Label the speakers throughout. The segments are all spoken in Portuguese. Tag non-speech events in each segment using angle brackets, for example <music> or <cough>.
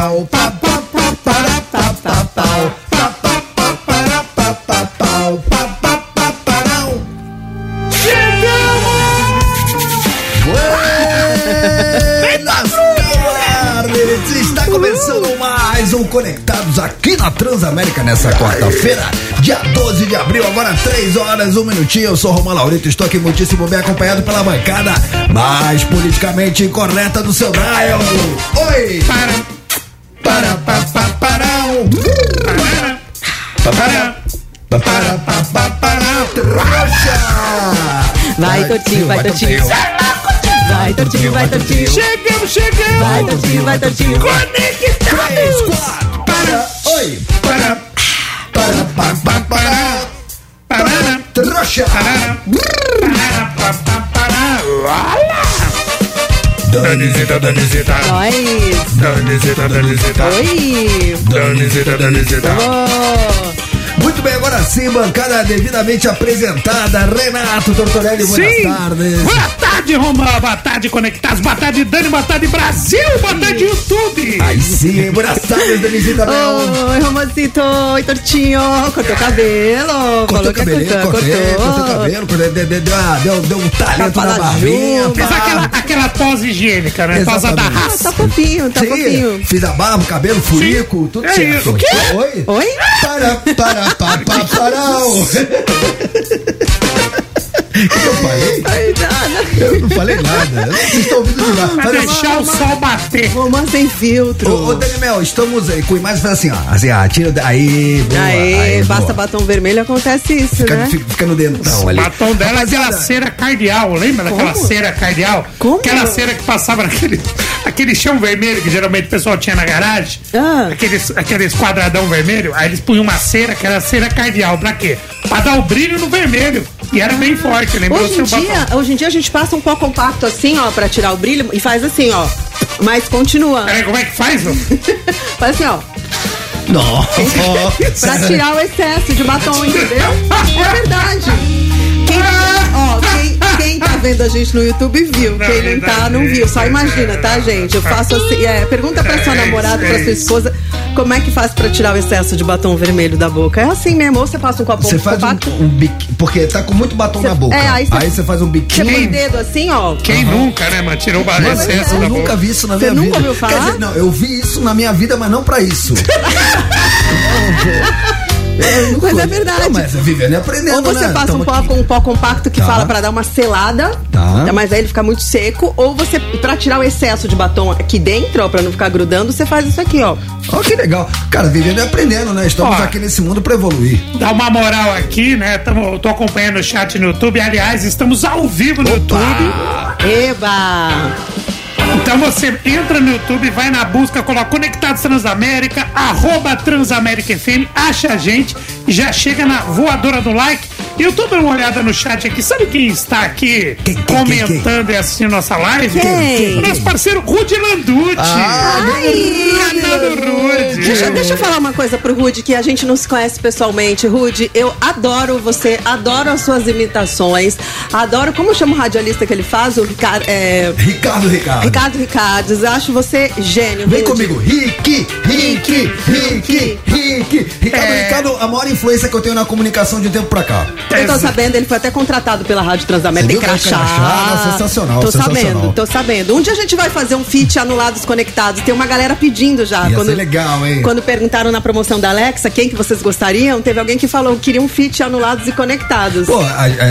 Speaker 1: pau, pa, pa, pa, para, pa, pa, pau, pa, pa, pa, para, pa, pa, pau, pa, pa, pa. Buenas tardes! Está começando mais um Conectados aqui na Transamérica nessa quarta-feira, dia 12 de abril, agora 3 horas, 1 minutinho. Eu sou Romão Laurito, estou aqui muitíssimo bem acompanhado pela bancada mais politicamente incorreta do seu Dial. Oi!
Speaker 2: Para,
Speaker 1: Para, pa, pa,
Speaker 2: para, para.
Speaker 1: Pa, para!
Speaker 3: Vai, Tortinho, vai, Tortinho. Vai, Tortinho, vai, Tortinho.
Speaker 2: Chegamos, chegamos.
Speaker 3: Vai, Tortinho, vai, Tortinho.
Speaker 2: Conectados.
Speaker 1: para, oi!
Speaker 2: Para,
Speaker 1: Para, pa, pa, parau.
Speaker 2: para,
Speaker 1: Trouxa!
Speaker 2: para, para, para, para. Danizita, Danizita.
Speaker 3: Nós.
Speaker 2: Danizita, Danizita.
Speaker 3: Oi.
Speaker 2: Danizita, Danizita.
Speaker 3: Oh.
Speaker 1: Muito bem, agora sim, bancada devidamente apresentada. Renato Tortorelli,
Speaker 2: Sim.
Speaker 1: tardes.
Speaker 2: Boa tarde, Roma. Boa tarde, Conectados. Boa tarde, Dani. Boa tarde, Brasil. Boa tarde, YouTube.
Speaker 1: Aí sim, buenas tardes, Denisita Bel.
Speaker 3: Oi, Romacito. Oi, Tortinho. Cortou o cabelo.
Speaker 1: Cortou
Speaker 3: Falou
Speaker 1: o
Speaker 3: cortar.
Speaker 1: cortei, cortei o
Speaker 3: Cortou.
Speaker 1: cabelo, cortei, deu, deu, um talento na barbinha.
Speaker 2: Fez aquela, aquela pose higiênica, né? Posa da
Speaker 1: Exatamente.
Speaker 3: Ah,
Speaker 2: raça.
Speaker 3: tá fofinho, tá fofinho.
Speaker 1: fiz a barba, o cabelo, furico, tudo
Speaker 2: É
Speaker 1: certo.
Speaker 2: O quê?
Speaker 1: Oi?
Speaker 3: Oi?
Speaker 1: Para, para, pa, pa, parau. O que eu falei?
Speaker 3: Ai.
Speaker 1: Eu não falei nada. Vocês estão ouvindo.
Speaker 2: Pra
Speaker 1: Faz assim,
Speaker 2: deixar o sol bater.
Speaker 3: Romance sem filtro.
Speaker 1: Ô, ô Daniel, estamos aí com imagens faz assim, ó. Assim, ó, tira. o- Aí, boa.
Speaker 3: Aê, basta
Speaker 1: boa.
Speaker 3: batom vermelho, acontece isso,
Speaker 1: Fica,
Speaker 3: né?
Speaker 1: fica, fica no dentão
Speaker 2: O
Speaker 1: ali.
Speaker 2: batom dela é aquela cera cardeal, lembra daquela
Speaker 3: Como?
Speaker 2: cera cardeal?
Speaker 3: Como?
Speaker 2: Aquela cera que passava naquele aquele chão vermelho que geralmente o pessoal tinha na garagem.
Speaker 3: Ah.
Speaker 2: Aqueles, aqueles quadradão vermelho. Aí eles punham uma cera que era cera cardeal. Pra quê? Pra dar o brilho no vermelho. E era bem forte, lembrou
Speaker 3: Hoje em,
Speaker 2: seu
Speaker 3: dia,
Speaker 2: batom.
Speaker 3: hoje em dia a gente passa um pó compacto assim, ó, pra tirar o brilho e faz assim, ó. Mas continua.
Speaker 2: Peraí, como é que faz? <laughs>
Speaker 3: Faz assim, ó.
Speaker 1: Nossa. <laughs>
Speaker 3: Pra tirar o excesso de batom, entendeu? É verdade. Quem, ó, quem, quem tá vendo a gente no YouTube viu.
Speaker 2: Não,
Speaker 3: Quem não tá, não viu. Só imagina, tá, gente? Eu faço assim. É, pergunta pra sua
Speaker 2: É,
Speaker 3: namorada, pra
Speaker 2: é
Speaker 3: sua esposa, como é que faz pra tirar o excesso de batom vermelho da boca. É assim mesmo. Ou você passa um copo
Speaker 1: Você faz
Speaker 3: compacto.
Speaker 1: um, um biquinho, porque tá com muito batom
Speaker 3: Cê-
Speaker 1: na boca.
Speaker 3: é, aí
Speaker 1: aí,
Speaker 3: cê-
Speaker 1: você faz um
Speaker 3: Você
Speaker 1: biquinho.
Speaker 3: põe o dedo assim, ó.
Speaker 2: Quem nunca, né, mano? Tirou o excesso
Speaker 1: eu
Speaker 2: da
Speaker 1: nunca
Speaker 2: boca.
Speaker 1: vi isso na
Speaker 3: Você
Speaker 1: minha
Speaker 3: nunca
Speaker 1: vida.
Speaker 3: ouviu falar?
Speaker 1: Quer dizer, não, eu vi isso na minha vida, mas não pra isso. <laughs> Nunca-
Speaker 3: Mas é verdade.
Speaker 1: Não, mas vivendo e aprendendo,
Speaker 3: Ou você
Speaker 1: né?
Speaker 3: passa
Speaker 1: Tamo
Speaker 3: um pó
Speaker 1: aqui.
Speaker 3: um pó compacto que
Speaker 1: Tá.
Speaker 3: fala pra dar uma selada,
Speaker 1: Tá.
Speaker 3: mas aí ele fica muito seco, ou você pra tirar o excesso de batom aqui dentro, ó, para não ficar grudando, você faz isso aqui, ó.
Speaker 1: Ó, que legal. Cara, vivendo e aprendendo, né? Estamos
Speaker 2: Ó.
Speaker 1: aqui nesse mundo pra evoluir.
Speaker 2: Dá uma moral aqui, né? Tamo, tô acompanhando o chat no YouTube. Aliás, estamos ao vivo no YouTube.
Speaker 3: Eba!
Speaker 2: Então você entra no YouTube, vai na busca, coloca Conectados Transamérica, arroba Transamérica FM, acha a gente já chega na voadora do like. E eu tô dando uma olhada no chat aqui. Sabe quem está aqui
Speaker 1: Quem, quem,
Speaker 2: comentando e assistindo nossa live?
Speaker 3: Quem?
Speaker 2: Nosso parceiro Rudy Landucci.
Speaker 1: Ah,
Speaker 2: do Rudy.
Speaker 3: Deixa, deixa eu falar uma coisa pro Rude que a gente não se conhece pessoalmente. Rude, eu adoro você, adoro as suas imitações, adoro. Como chama o radialista que ele faz? O Ricardo. É,
Speaker 1: Ricardo, Ricardo.
Speaker 3: Ricardo Ricardes, eu acho você gênio.
Speaker 1: Vem
Speaker 3: Rude.
Speaker 1: comigo, Rick, Rick, Rick, Rick. Ricardo,
Speaker 2: É.
Speaker 1: Ricardo, a maior influência que eu tenho na comunicação de um tempo pra cá.
Speaker 3: Eu tô sabendo, ele foi até contratado pela Rádio Transamérica, tem
Speaker 1: é
Speaker 3: crachá.
Speaker 1: crachá? Não, sensacional,
Speaker 3: Tô
Speaker 1: sensacional.
Speaker 3: sabendo, tô sabendo. Um dia a gente vai fazer um feat anulados conectados. Tem uma galera pedindo já.
Speaker 1: Ia
Speaker 3: quando,
Speaker 1: legal, hein?
Speaker 3: Quando perguntaram na promoção da Alexa quem que vocês gostariam, teve alguém que falou que queria um feat anulados e conectados.
Speaker 1: Pô, a-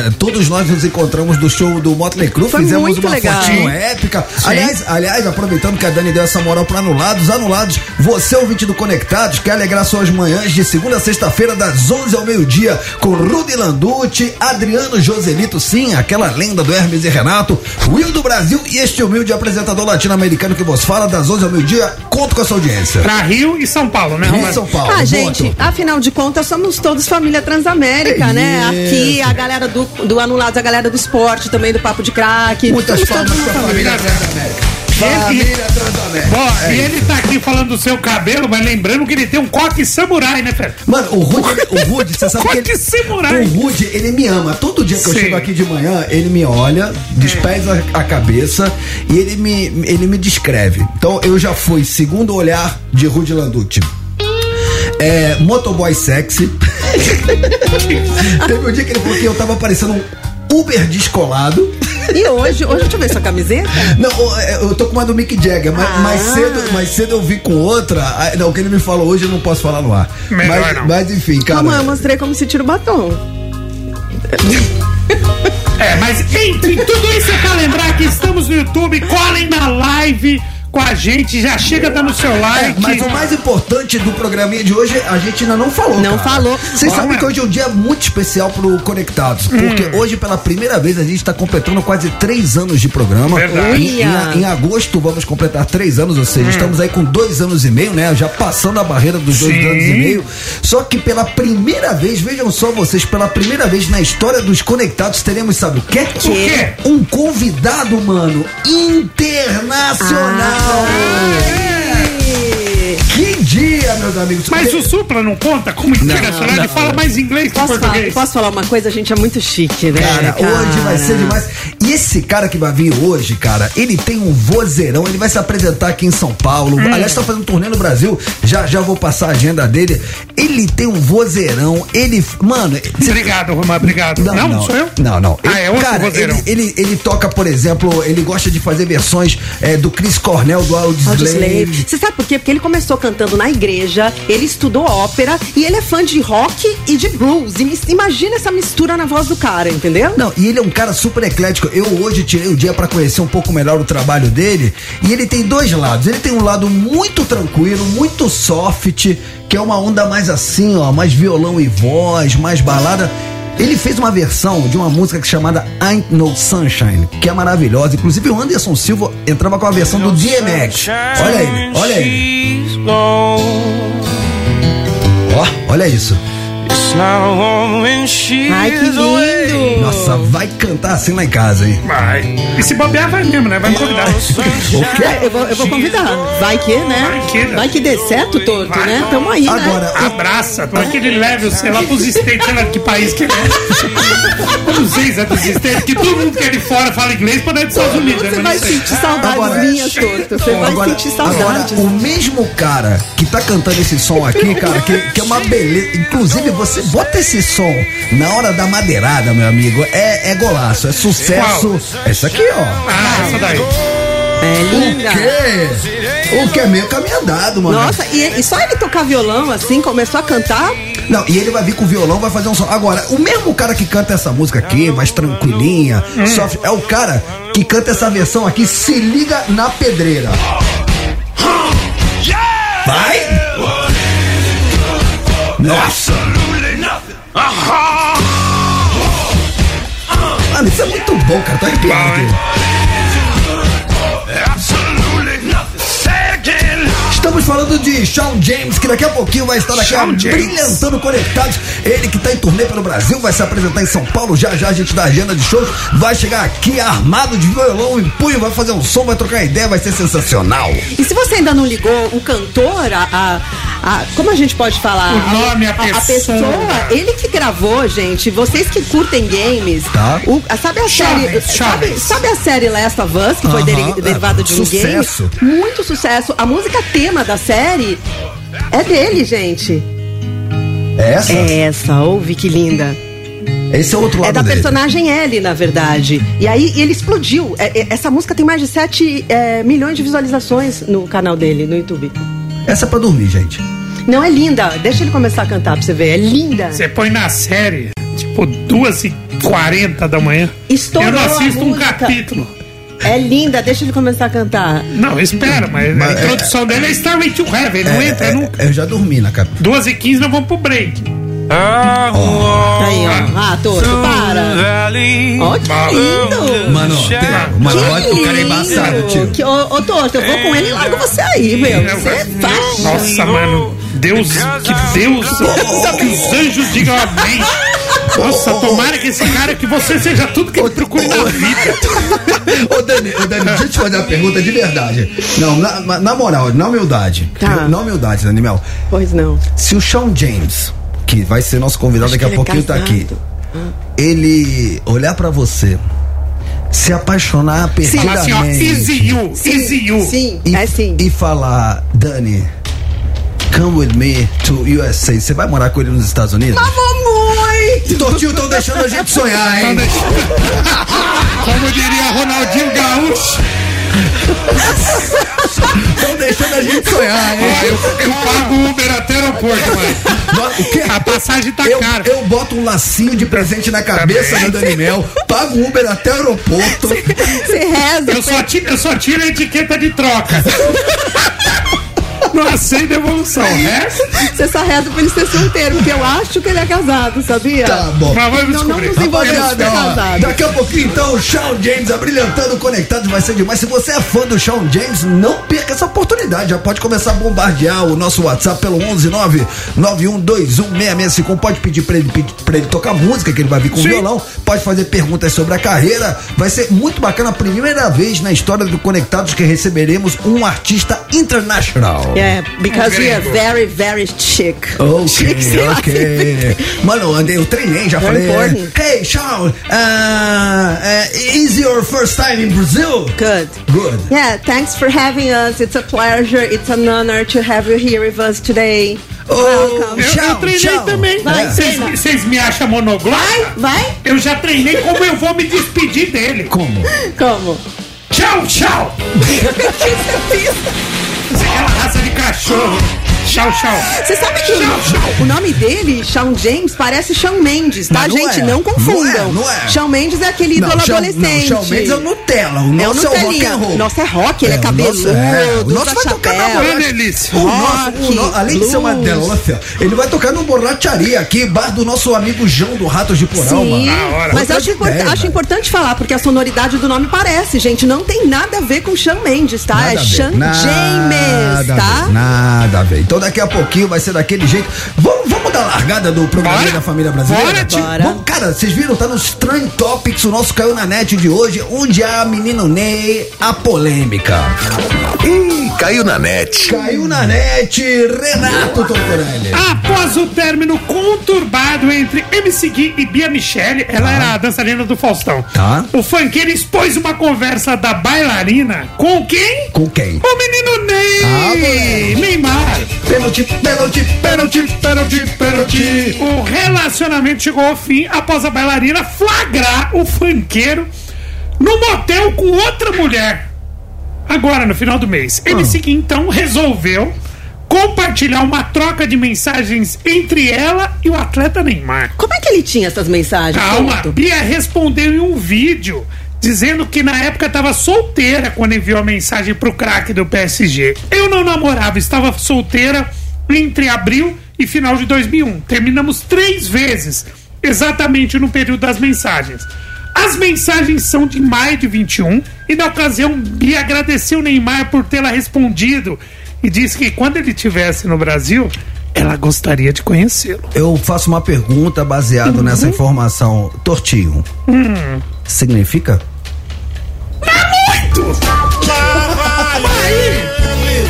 Speaker 1: a- todos nós nos encontramos do show do Motley Crue,
Speaker 3: Foi
Speaker 1: fizemos uma
Speaker 3: legal.
Speaker 1: fotinho
Speaker 2: Sim.
Speaker 1: épica. Aliás, aliás, aproveitando que a Dani deu essa moral para anulados, anulados, você ouvinte do Conectados, quer alegrar suas manhãs de segunda a sexta-feira, das 11 ao meio-dia, com Rudy Landucci, Adriano Joselito, sim, aquela lenda do Hermes e Renato, Will do Brasil e este humilde apresentador latino-americano que vos fala, das 11 ao meio-dia, conto com a sua audiência.
Speaker 2: Pra Rio e São Paulo, né,
Speaker 1: Rio e? São Paulo.
Speaker 3: Ah, gente, afinal de contas, somos todos família Transamérica,
Speaker 1: É
Speaker 3: né?
Speaker 1: isso.
Speaker 3: Aqui, a galera do, do Anulados, a galera do esporte, também do Papo de Craque.
Speaker 1: Muitas palmas pra família Transamérica. Família Transamérica.
Speaker 2: Bom,
Speaker 1: É
Speaker 2: e ele tá aqui falando do seu cabelo, mas lembrando que ele tem um coque samurai, né, Fer?
Speaker 1: Mano, o Rude, o Rude, você <laughs> sabe que ele,
Speaker 2: samurai.
Speaker 1: o Rude, ele me ama. Todo dia que eu
Speaker 2: Sim.
Speaker 1: chego aqui de manhã, ele me olha, dos pés à, à cabeça e ele me, ele me descreve. Então eu já fui segundo olhar de Rude Landucci. É, motoboy sexy. <laughs> Teve um dia que ele falou que eu tava parecendo um Uber descolado.
Speaker 3: E hoje, hoje deixa eu ver sua camiseta.
Speaker 1: Não, eu tô com uma do Mick Jagger, mas
Speaker 3: Ah.
Speaker 1: mais, cedo, mais cedo eu vi com outra. Ah, Não, o que ele me falou hoje eu não posso falar no ar.
Speaker 2: Melhor
Speaker 1: mas,
Speaker 2: não.
Speaker 1: mas enfim, cara.
Speaker 3: Calma, eu mostrei como se tira o batom.
Speaker 2: É, mas entre tudo isso é pra lembrar que estamos no YouTube, colhem na live com a gente, já chega dando seu
Speaker 1: É,
Speaker 2: like.
Speaker 1: mas o mais importante do programinha de hoje a gente ainda não falou.
Speaker 3: Não
Speaker 1: cara.
Speaker 3: falou.
Speaker 1: Vocês sabem que hoje é um dia muito especial pro Conectados. Porque
Speaker 2: Hum.
Speaker 1: hoje, pela primeira vez, a gente está completando quase três anos de programa.
Speaker 2: Verdade.
Speaker 1: Em, em- em agosto vamos completar três anos, ou seja, estamos aí com dois anos e meio, né? Já passando a barreira dos dois
Speaker 2: Sim.
Speaker 1: anos e meio. Só que pela primeira vez, vejam só vocês, pela primeira vez na história dos Conectados, teremos, sabe o quê?
Speaker 2: O quê?
Speaker 1: Um convidado, mano, internacional. Ah, é. Que dia, meus amigos.
Speaker 2: Mas o Supla não conta como internacional, ele fala mais inglês que
Speaker 3: Posso falar,
Speaker 2: português.
Speaker 3: posso falar uma coisa? A gente é muito chique, né?
Speaker 1: Cara, hoje vai ser demais. E esse cara que vai vir hoje, cara, ele tem um vozeirão, ele vai se apresentar aqui em São Paulo.
Speaker 2: Hum.
Speaker 1: Aliás, tá fazendo turnê no Brasil. Já já vou passar a agenda dele. Ele tem um vozeirão, ele. Mano, cê-
Speaker 2: Obrigado, Romar, obrigado. Não, sou eu?
Speaker 1: Não, não.
Speaker 2: Ah, é outro
Speaker 1: cara,
Speaker 2: vozeirão.
Speaker 1: ele, ele, ele toca, por exemplo, ele gosta de fazer versões é, do Chris Cornell, do Audioslave.
Speaker 3: Audioslave. Você sabe por quê? Porque ele começou cantando na igreja, ele estudou ópera e ele é fã de rock e de blues. E imagina essa mistura na voz do cara, entendeu?
Speaker 1: Não, e ele é um cara super eclético. Eu hoje tirei o dia pra conhecer um pouco melhor o trabalho dele. E ele tem dois lados. Ele tem um lado muito tranquilo, muito soft, que é uma onda mais assim, ó, mais violão e voz, mais balada. Ele fez uma versão de uma música chamada Ain't No Sunshine, que é maravilhosa. Inclusive o Anderson Silva entrava com a versão do DMX. Olha ele, olha ele. Ó, olha isso.
Speaker 3: Ai, que lindo!
Speaker 1: Nossa, vai cantar assim lá em casa, hein?
Speaker 2: Vai. E se bobear, vai mesmo, né? Vai me convidar.
Speaker 1: O quê?
Speaker 3: Eu, vou, eu vou convidar. Vai que, né?
Speaker 2: Vai que, né?
Speaker 3: Vai que dê certo, torto,
Speaker 2: Vai.
Speaker 3: né? Tamo aí,
Speaker 1: Agora,
Speaker 3: né?
Speaker 2: Abraça, como é que ele leva você lá pros States, sei lá de que país que ele é. Eu não sei se é dos States, que todo mundo que é de fora fala inglês, pode é dos Estados Unidos.
Speaker 3: Você
Speaker 2: né?
Speaker 3: vai
Speaker 2: sei.
Speaker 3: sentir saudades
Speaker 1: Agora-
Speaker 3: minhas, torto. Você vai
Speaker 1: Agora,
Speaker 3: sentir
Speaker 1: agora,
Speaker 3: saudades.
Speaker 1: o mesmo cara que tá cantando esse som aqui, cara, que, que é uma beleza. Inclusive, você bota esse som na hora da madeirada, meu amigo. É, é golaço, é sucesso. Essa aqui, ó.
Speaker 2: Ah, essa daí.
Speaker 3: É
Speaker 1: O
Speaker 3: linda.
Speaker 1: quê? O que é meio caminho andado, mano.
Speaker 3: Nossa, e, e só ele tocar violão assim, começou a cantar.
Speaker 1: Não, e ele vai vir com o violão, vai fazer um som. Agora, o mesmo cara que canta essa música aqui, mais tranquilinha, soft, é o cara que canta essa versão aqui, se liga na pedreira. Vai! Nossa! Mano, isso é muito bom, cara. Tô arrepiado Estamos falando de Shawn James, que daqui a pouquinho vai estar aqui brilhantando conectados. Ele que tá em turnê pelo Brasil, vai se apresentar em São Paulo. Já já a gente dá agenda de shows. Vai chegar aqui armado de violão em punho, vai fazer um som, vai trocar ideia, vai ser sensacional.
Speaker 3: E se você ainda não ligou, o cantor, a, a- a- como a gente pode falar?
Speaker 2: O nome, a pessoa.
Speaker 3: pessoa, ele que gravou, gente. Vocês que curtem games,
Speaker 1: Tá.
Speaker 3: o- a- sabe a série, sabe, sabe a série Last of Us que foi
Speaker 1: Aham,
Speaker 3: deri-
Speaker 1: é,
Speaker 3: derivada de um
Speaker 1: sucesso.
Speaker 3: game? Muito sucesso. A música tema da série é dele, gente.
Speaker 1: É essa?
Speaker 3: É essa, ouve que linda.
Speaker 1: Esse é outro lado
Speaker 3: É da
Speaker 1: dele.
Speaker 3: personagem Ellie, na verdade. E aí ele explodiu. É- é- essa música tem mais de 7 é, milhões de visualizações no canal dele, no YouTube.
Speaker 1: Essa é pra dormir, gente.
Speaker 3: Não, é linda. Deixa ele começar a cantar pra você ver. É linda.
Speaker 2: Você põe na série, tipo, 2h40 da manhã.
Speaker 3: Estourou
Speaker 2: Eu não assisto um capítulo.
Speaker 3: É linda. Deixa ele começar a cantar.
Speaker 2: Não, espera, mas,
Speaker 1: Mas
Speaker 2: a introdução dele é Starway to Heaven, não entra
Speaker 1: É,
Speaker 2: nunca.
Speaker 1: é, eu já dormi na capa.
Speaker 2: 2h15 nós vamos pro break.
Speaker 3: Aí, ó. Ah, torto, para. Ó, que lindo.
Speaker 1: Mano, tem- mano,
Speaker 3: Que
Speaker 1: o cara é embaçado, tio.
Speaker 3: Que, ô, ô, torto, eu vou com ele e largo você aí, meu. Você faz.
Speaker 2: Nossa, mano. Deus, que Deus, que os anjos digam amém. Nossa, tomara que esse cara, que você seja tudo que ele procure na vida. <laughs>
Speaker 1: Ô, Dani, ô, Dani, deixa eu te fazer uma pergunta de verdade. Não, na, na moral, na humildade.
Speaker 3: Tá.
Speaker 1: Na humildade, Dani Mel.
Speaker 3: Pois não.
Speaker 1: Se o Shawn James, que vai ser nosso convidado
Speaker 3: Acho
Speaker 1: daqui a
Speaker 3: é
Speaker 1: pouquinho, tá aqui. Ele olhar pra você, se apaixonar
Speaker 2: Falar assim, ó,
Speaker 1: perdidamente.
Speaker 2: easy you, easy you.
Speaker 3: Sim,
Speaker 1: e,
Speaker 3: é sim.
Speaker 1: e falar, Dani, come with me to USA. Você vai morar com ele nos Estados Unidos?
Speaker 3: Mamãe!
Speaker 1: Tortinho estão deixando a gente sonhar, hein?
Speaker 2: Como diria Ronaldinho Gaúcho,
Speaker 1: Estão deixando a gente sonhar, hein?
Speaker 2: eu, eu pago o Uber até o aeroporto, mano.
Speaker 1: No- O quê?
Speaker 2: A passagem tá
Speaker 1: eu,
Speaker 2: cara.
Speaker 1: eu boto um lacinho de presente na cabeça
Speaker 2: Também.
Speaker 1: da Dani Mel, pago o Uber até o aeroporto.
Speaker 3: Você reza.
Speaker 2: Eu só, tiro, eu só tiro a etiqueta de troca. Não aceito devolução. O resto,
Speaker 3: Você só reza pra ele ser solteiro, porque eu acho que ele é casado, sabia?
Speaker 1: Tá bom.
Speaker 2: mas vamos
Speaker 3: Não, não
Speaker 2: descobrir.
Speaker 3: nos ser
Speaker 1: ó,
Speaker 3: casado.
Speaker 1: daqui a pouquinho então o Shawn James abrilhantando Conectados vai ser demais. Se você é fã do Shawn James, não perca essa oportunidade. Já pode começar a bombardear o nosso WhatsApp pelo 119 91216651. Pode pedir pra ele, pra ele tocar música, que ele vai vir com
Speaker 2: Sim.
Speaker 1: violão. Pode fazer perguntas sobre a carreira. Vai ser muito bacana. A primeira vez na história do Conectados que receberemos um artista internacional.
Speaker 3: Yeah, because we are very, very chic.
Speaker 1: Ok,
Speaker 3: Chic, sei lá.
Speaker 1: ok. Mano, andei, eu treinei, já
Speaker 3: Very
Speaker 1: falei.
Speaker 3: important.
Speaker 1: Hey, Shawn, uh, uh, is your first time in Brazil?
Speaker 3: Good.
Speaker 1: Good.
Speaker 3: Yeah, thanks for having us. It's a pleasure. It's an honor to have you here with us today.
Speaker 1: Oh,
Speaker 3: Welcome.
Speaker 2: Eu,
Speaker 1: Tchau,
Speaker 2: eu treinei
Speaker 1: tchau.
Speaker 2: também. Vocês me acham monoglota?
Speaker 3: Vai, vai.
Speaker 2: Eu já treinei como eu vou me despedir dele.
Speaker 1: Como?
Speaker 3: Como?
Speaker 2: Tchau, tchau. <laughs> Você é aquela raça de cachorro. Tchau, tchau.
Speaker 3: Você sabe que
Speaker 2: tchau.
Speaker 3: o, o nome dele, Shawn James, parece Shawn Mendes, tá,
Speaker 1: não
Speaker 3: gente?
Speaker 1: é.
Speaker 3: Não confundam.
Speaker 1: Não é, não é.
Speaker 3: Shawn Mendes é aquele ídolo
Speaker 1: Shawn-
Speaker 3: adolescente.
Speaker 1: Não, Shawn Mendes é o Nutella. O
Speaker 3: É o
Speaker 1: nosso é o rock and roll.
Speaker 3: Nossa, é rock, ele é,
Speaker 1: o
Speaker 3: cabeludo,
Speaker 1: nosso é. O nosso vai tocar na
Speaker 2: delícia.
Speaker 1: O nosso, o
Speaker 3: Rock,
Speaker 1: no- além de ser uma delícia, ele vai tocar no Borracharia aqui, bar do nosso amigo João do Ratos de Porão,
Speaker 3: Sim,
Speaker 1: mano.
Speaker 3: Mas acho, acho importante falar, porque a sonoridade do nome parece, gente. Não tem nada a ver com Shawn Mendes, tá?
Speaker 1: Nada
Speaker 3: é Shawn James, tá?
Speaker 1: Nada a ver. Então daqui a pouquinho vai ser daquele jeito. Vamos, vamos dar a largada do programa
Speaker 2: Bora.
Speaker 1: da família brasileira?
Speaker 2: Bora.
Speaker 3: Bora.
Speaker 1: Vamos, cara, vocês viram? Tá nos Trend Topics, o nosso caiu na net de hoje, onde há menino Ney, a polêmica.
Speaker 4: Ih, caiu na net.
Speaker 1: Caiu na net, Renato Tortorelli.
Speaker 2: Após o término conturbado entre MC Gui e Bia Michele, ela era a dançarina do Faustão.
Speaker 1: Tá.
Speaker 2: O funkeiro expôs uma conversa da bailarina com quem?
Speaker 1: Com quem?
Speaker 2: O menino Ney!
Speaker 1: Ah.
Speaker 2: Neymar!
Speaker 1: Pênalti, pênalti, pênalti, pênalti, pênalti.
Speaker 2: O relacionamento chegou ao fim após a bailarina flagrar o funkeiro no motel com outra mulher. Agora, no final do mês. MC Gui, então, resolveu compartilhar uma troca de mensagens entre ela e o atleta Neymar.
Speaker 3: Como é que ele tinha essas mensagens?
Speaker 2: Calma. Bia respondeu em um vídeo dizendo que na época estava solteira quando enviou a mensagem pro craque do PSG. Eu não namorava, estava solteira entre abril e final de 2001. Terminamos três vezes, exatamente no período das mensagens. As mensagens são de maio de 21 e na ocasião Bia agradeceu Neymar por tê-la respondido e disse que quando ele estivesse no Brasil, ela gostaria de conhecê-lo.
Speaker 1: Eu faço uma pergunta baseado nessa informação. Tortinho. Significa?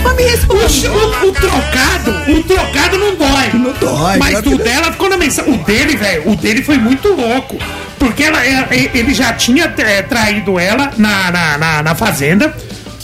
Speaker 3: Mas me responde.
Speaker 2: O, o trocado, o trocado não dói.
Speaker 1: Não dói,
Speaker 2: Mas o
Speaker 1: que-
Speaker 2: dela ficou na mensagem. O dele, velho, o dele foi muito louco. Porque ela, ele já tinha é, traído ela na, na, na, na fazenda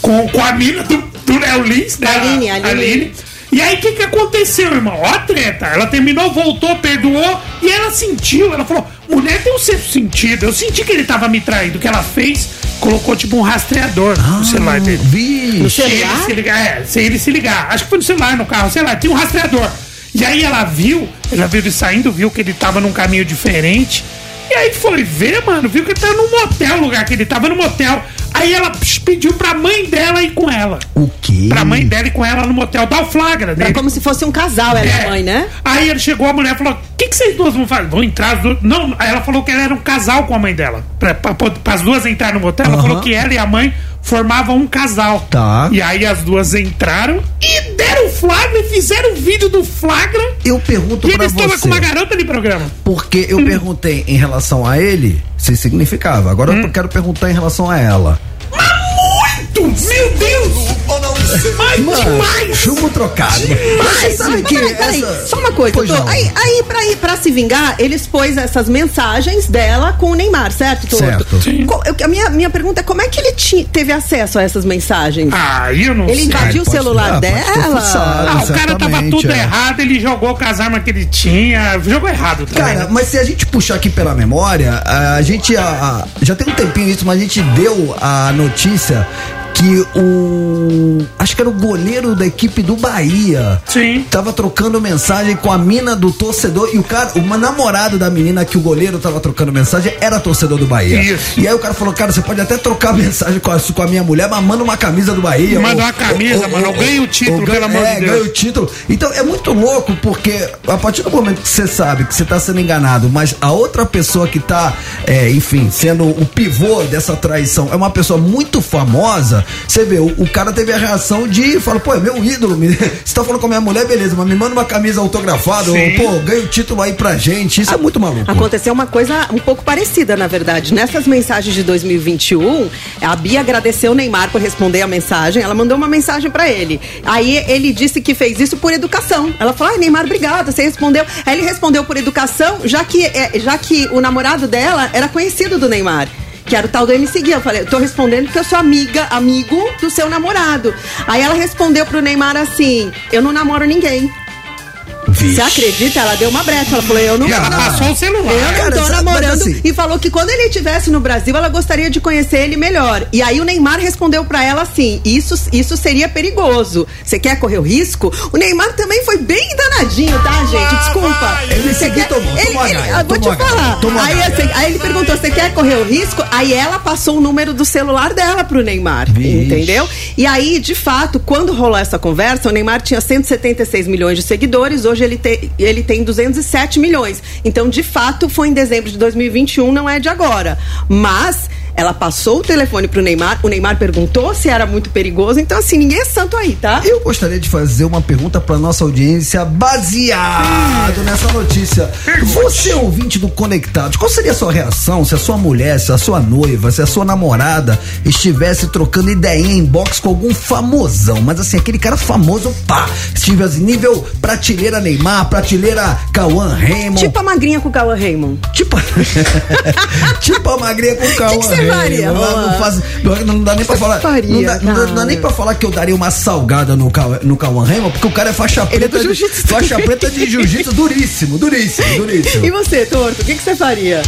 Speaker 2: com, com a mina do, do Léo Lins, né?
Speaker 3: Aline, Aline.
Speaker 2: E aí, o que, que aconteceu, irmão? Ó, a treta. Ela terminou, voltou, perdoou. E ela sentiu. Ela falou: mulher tem um certo sentido. Eu senti que ele tava me traindo. O que ela fez? Colocou tipo um rastreador no celular dele.
Speaker 1: Vixe.
Speaker 2: Se ele se ligar, é, se ele se ligar, acho que foi no celular, no carro, sei lá, tinha um rastreador. E aí ela viu, ela viu ele saindo, viu que ele tava num caminho diferente. E aí foi ver, mano, viu que ele tava num motel, o lugar que ele tava no motel. Aí ela pediu pra mãe dela ir com ela.
Speaker 1: O quê?
Speaker 2: Pra mãe dela ir com ela no motel, dá o flagra
Speaker 3: É
Speaker 2: dele.
Speaker 3: como se fosse um casal, ela é a mãe, né?
Speaker 2: Aí ele chegou, a mulher falou: O que, que vocês duas vão fazer? Vão entrar as duas. Não, aí ela falou que ela era um casal com a mãe dela. Pra, pra, pra as duas entrar no motel, ela
Speaker 1: Aham.
Speaker 2: falou que ela e a mãe formavam um casal.
Speaker 1: Tá.
Speaker 2: E aí as duas entraram e deram flagra e fizeram o vídeo do flagra.
Speaker 1: Eu pergunto
Speaker 2: E
Speaker 1: pra
Speaker 2: ele estava
Speaker 1: você.
Speaker 2: com uma garota de programa.
Speaker 1: Porque eu perguntei em relação a ele se significava. Agora
Speaker 2: Hum.
Speaker 1: eu quero perguntar em relação a ela.
Speaker 2: Muito! Meu Deus! Mas demais!
Speaker 1: chumbo trocado. Você sabe que
Speaker 3: Peraí, peraí,
Speaker 1: essa...
Speaker 3: só uma coisa, Tô. Aí, aí pra, ir- pra se vingar, eles pôs essas mensagens dela com o Neymar, certo, Toto?
Speaker 1: Certo.
Speaker 2: Sim.
Speaker 3: A minha, minha pergunta é como é que ele ti- teve acesso a essas mensagens?
Speaker 2: Ah, eu não
Speaker 3: ele
Speaker 2: sei.
Speaker 3: invadiu o
Speaker 1: pode-
Speaker 3: celular
Speaker 1: ah,
Speaker 3: dela?
Speaker 1: fuçado.
Speaker 2: Ah, o cara tava tudo
Speaker 1: é.
Speaker 2: errado, ele jogou com as armas que ele tinha. Jogou errado também.
Speaker 1: Cara, mas se a gente puxar aqui pela memória, a gente a- a- já tem um tempinho isso, mas a gente deu a notícia que o acho que era o goleiro da equipe do Bahia
Speaker 2: Sim.
Speaker 1: tava trocando mensagem com a mina do torcedor e o cara, o namorado da menina que o goleiro tava trocando mensagem era torcedor do Bahia.
Speaker 2: Isso.
Speaker 1: E aí o cara falou, cara, você pode até trocar mensagem com a, com a minha mulher, mas manda uma camisa do Bahia.
Speaker 2: Manda
Speaker 1: Ou-
Speaker 2: uma camisa,
Speaker 1: ou-
Speaker 2: mano,
Speaker 1: ou-
Speaker 2: ganha o título,
Speaker 1: ou ganha-
Speaker 2: pelo amor
Speaker 1: é,
Speaker 2: de Deus.
Speaker 1: ganha o título. Então é muito louco porque a partir do momento que você sabe que você tá sendo enganado, mas a outra pessoa que tá, é, enfim, sendo o pivô dessa traição é uma pessoa muito famosa, você vê, o, o cara teve a reação de fala, pô, é meu ídolo, me, <laughs> você tá falando com a minha mulher, beleza, mas me manda uma camisa autografada, ou, pô, ganha o título aí pra gente. Isso é muito maluco.
Speaker 3: Aconteceu uma coisa um pouco parecida, na verdade. Nessas mensagens de 2021, a Bia agradeceu o Neymar por responder a mensagem. Ela mandou uma mensagem pra ele. Aí ele disse que fez isso por educação. Ela falou: Ai, Neymar, obrigada, você respondeu. Aí ele respondeu por educação, já que, é, já que o namorado dela era conhecido do Neymar. Que era o tal do MC Gui. Eu falei, eu tô respondendo porque eu sou amiga, amigo do seu namorado. Aí ela respondeu pro Neymar assim: Eu não namoro ninguém. Você acredita? Ela deu uma brecha. Ela falou: Eu não
Speaker 2: E ela passou o celular.
Speaker 3: Eu não
Speaker 1: Cara,
Speaker 3: tô namorando.
Speaker 1: assim-
Speaker 3: E falou que quando ele estivesse no Brasil, ela gostaria de conhecer ele melhor. E aí o Neymar respondeu pra ela assim: isso, isso seria perigoso. Você quer correr o risco? O Neymar também foi bem danadinho, tá, gente? Desculpa.
Speaker 1: Ele seguiu, tomou,
Speaker 3: ele,
Speaker 1: tomou a
Speaker 3: ele-
Speaker 1: gaia,
Speaker 3: eu vou
Speaker 1: tomou
Speaker 3: te falar.
Speaker 1: tomou
Speaker 3: Aí, assim, aí ele perguntou: você quer correr o risco? Aí ela passou o número do celular dela pro Neymar.
Speaker 1: Vixe.
Speaker 3: Entendeu? E aí, de fato, quando rolou essa conversa, o Neymar tinha 176 milhões de seguidores, hoje ele, te, ele tem 207 milhões. Então, de fato, foi em dezembro de 2021, não é de agora. Mas ela passou o telefone pro Neymar, o Neymar perguntou se era muito perigoso, então assim, ninguém é santo aí, tá?
Speaker 1: Eu gostaria de fazer uma pergunta para nossa audiência baseado nessa notícia. Você ouvinte do Conectados, qual seria a sua reação se a sua mulher, se a sua noiva, se a sua namorada estivesse trocando ideinha em box com algum famosão, mas assim, aquele cara famoso, pá, estivesse nível prateleira Neymar, prateleira Cauã Raymond,
Speaker 3: Tipo a magrinha com o Cauã Raymond.
Speaker 1: tipo, <laughs> tipo a magrinha com o Cauã
Speaker 3: que você
Speaker 1: Raymond.
Speaker 3: faria,
Speaker 1: Não, faz, não dá nem pra falar,
Speaker 3: faria,
Speaker 1: não, dá, não dá- não dá
Speaker 3: cara?
Speaker 1: nem pra falar que eu daria uma salgada no, Cauã- no Cauã Raymond, porque o cara é faixa
Speaker 3: Ele é do
Speaker 1: preta. de-
Speaker 3: jiu-jitsu
Speaker 1: faixa preta de jiu-jitsu duríssimo, duríssimo, duríssimo.
Speaker 3: E você, Torto, o que, que você faria?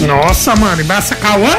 Speaker 2: Nossa, mano, embaça Cauã?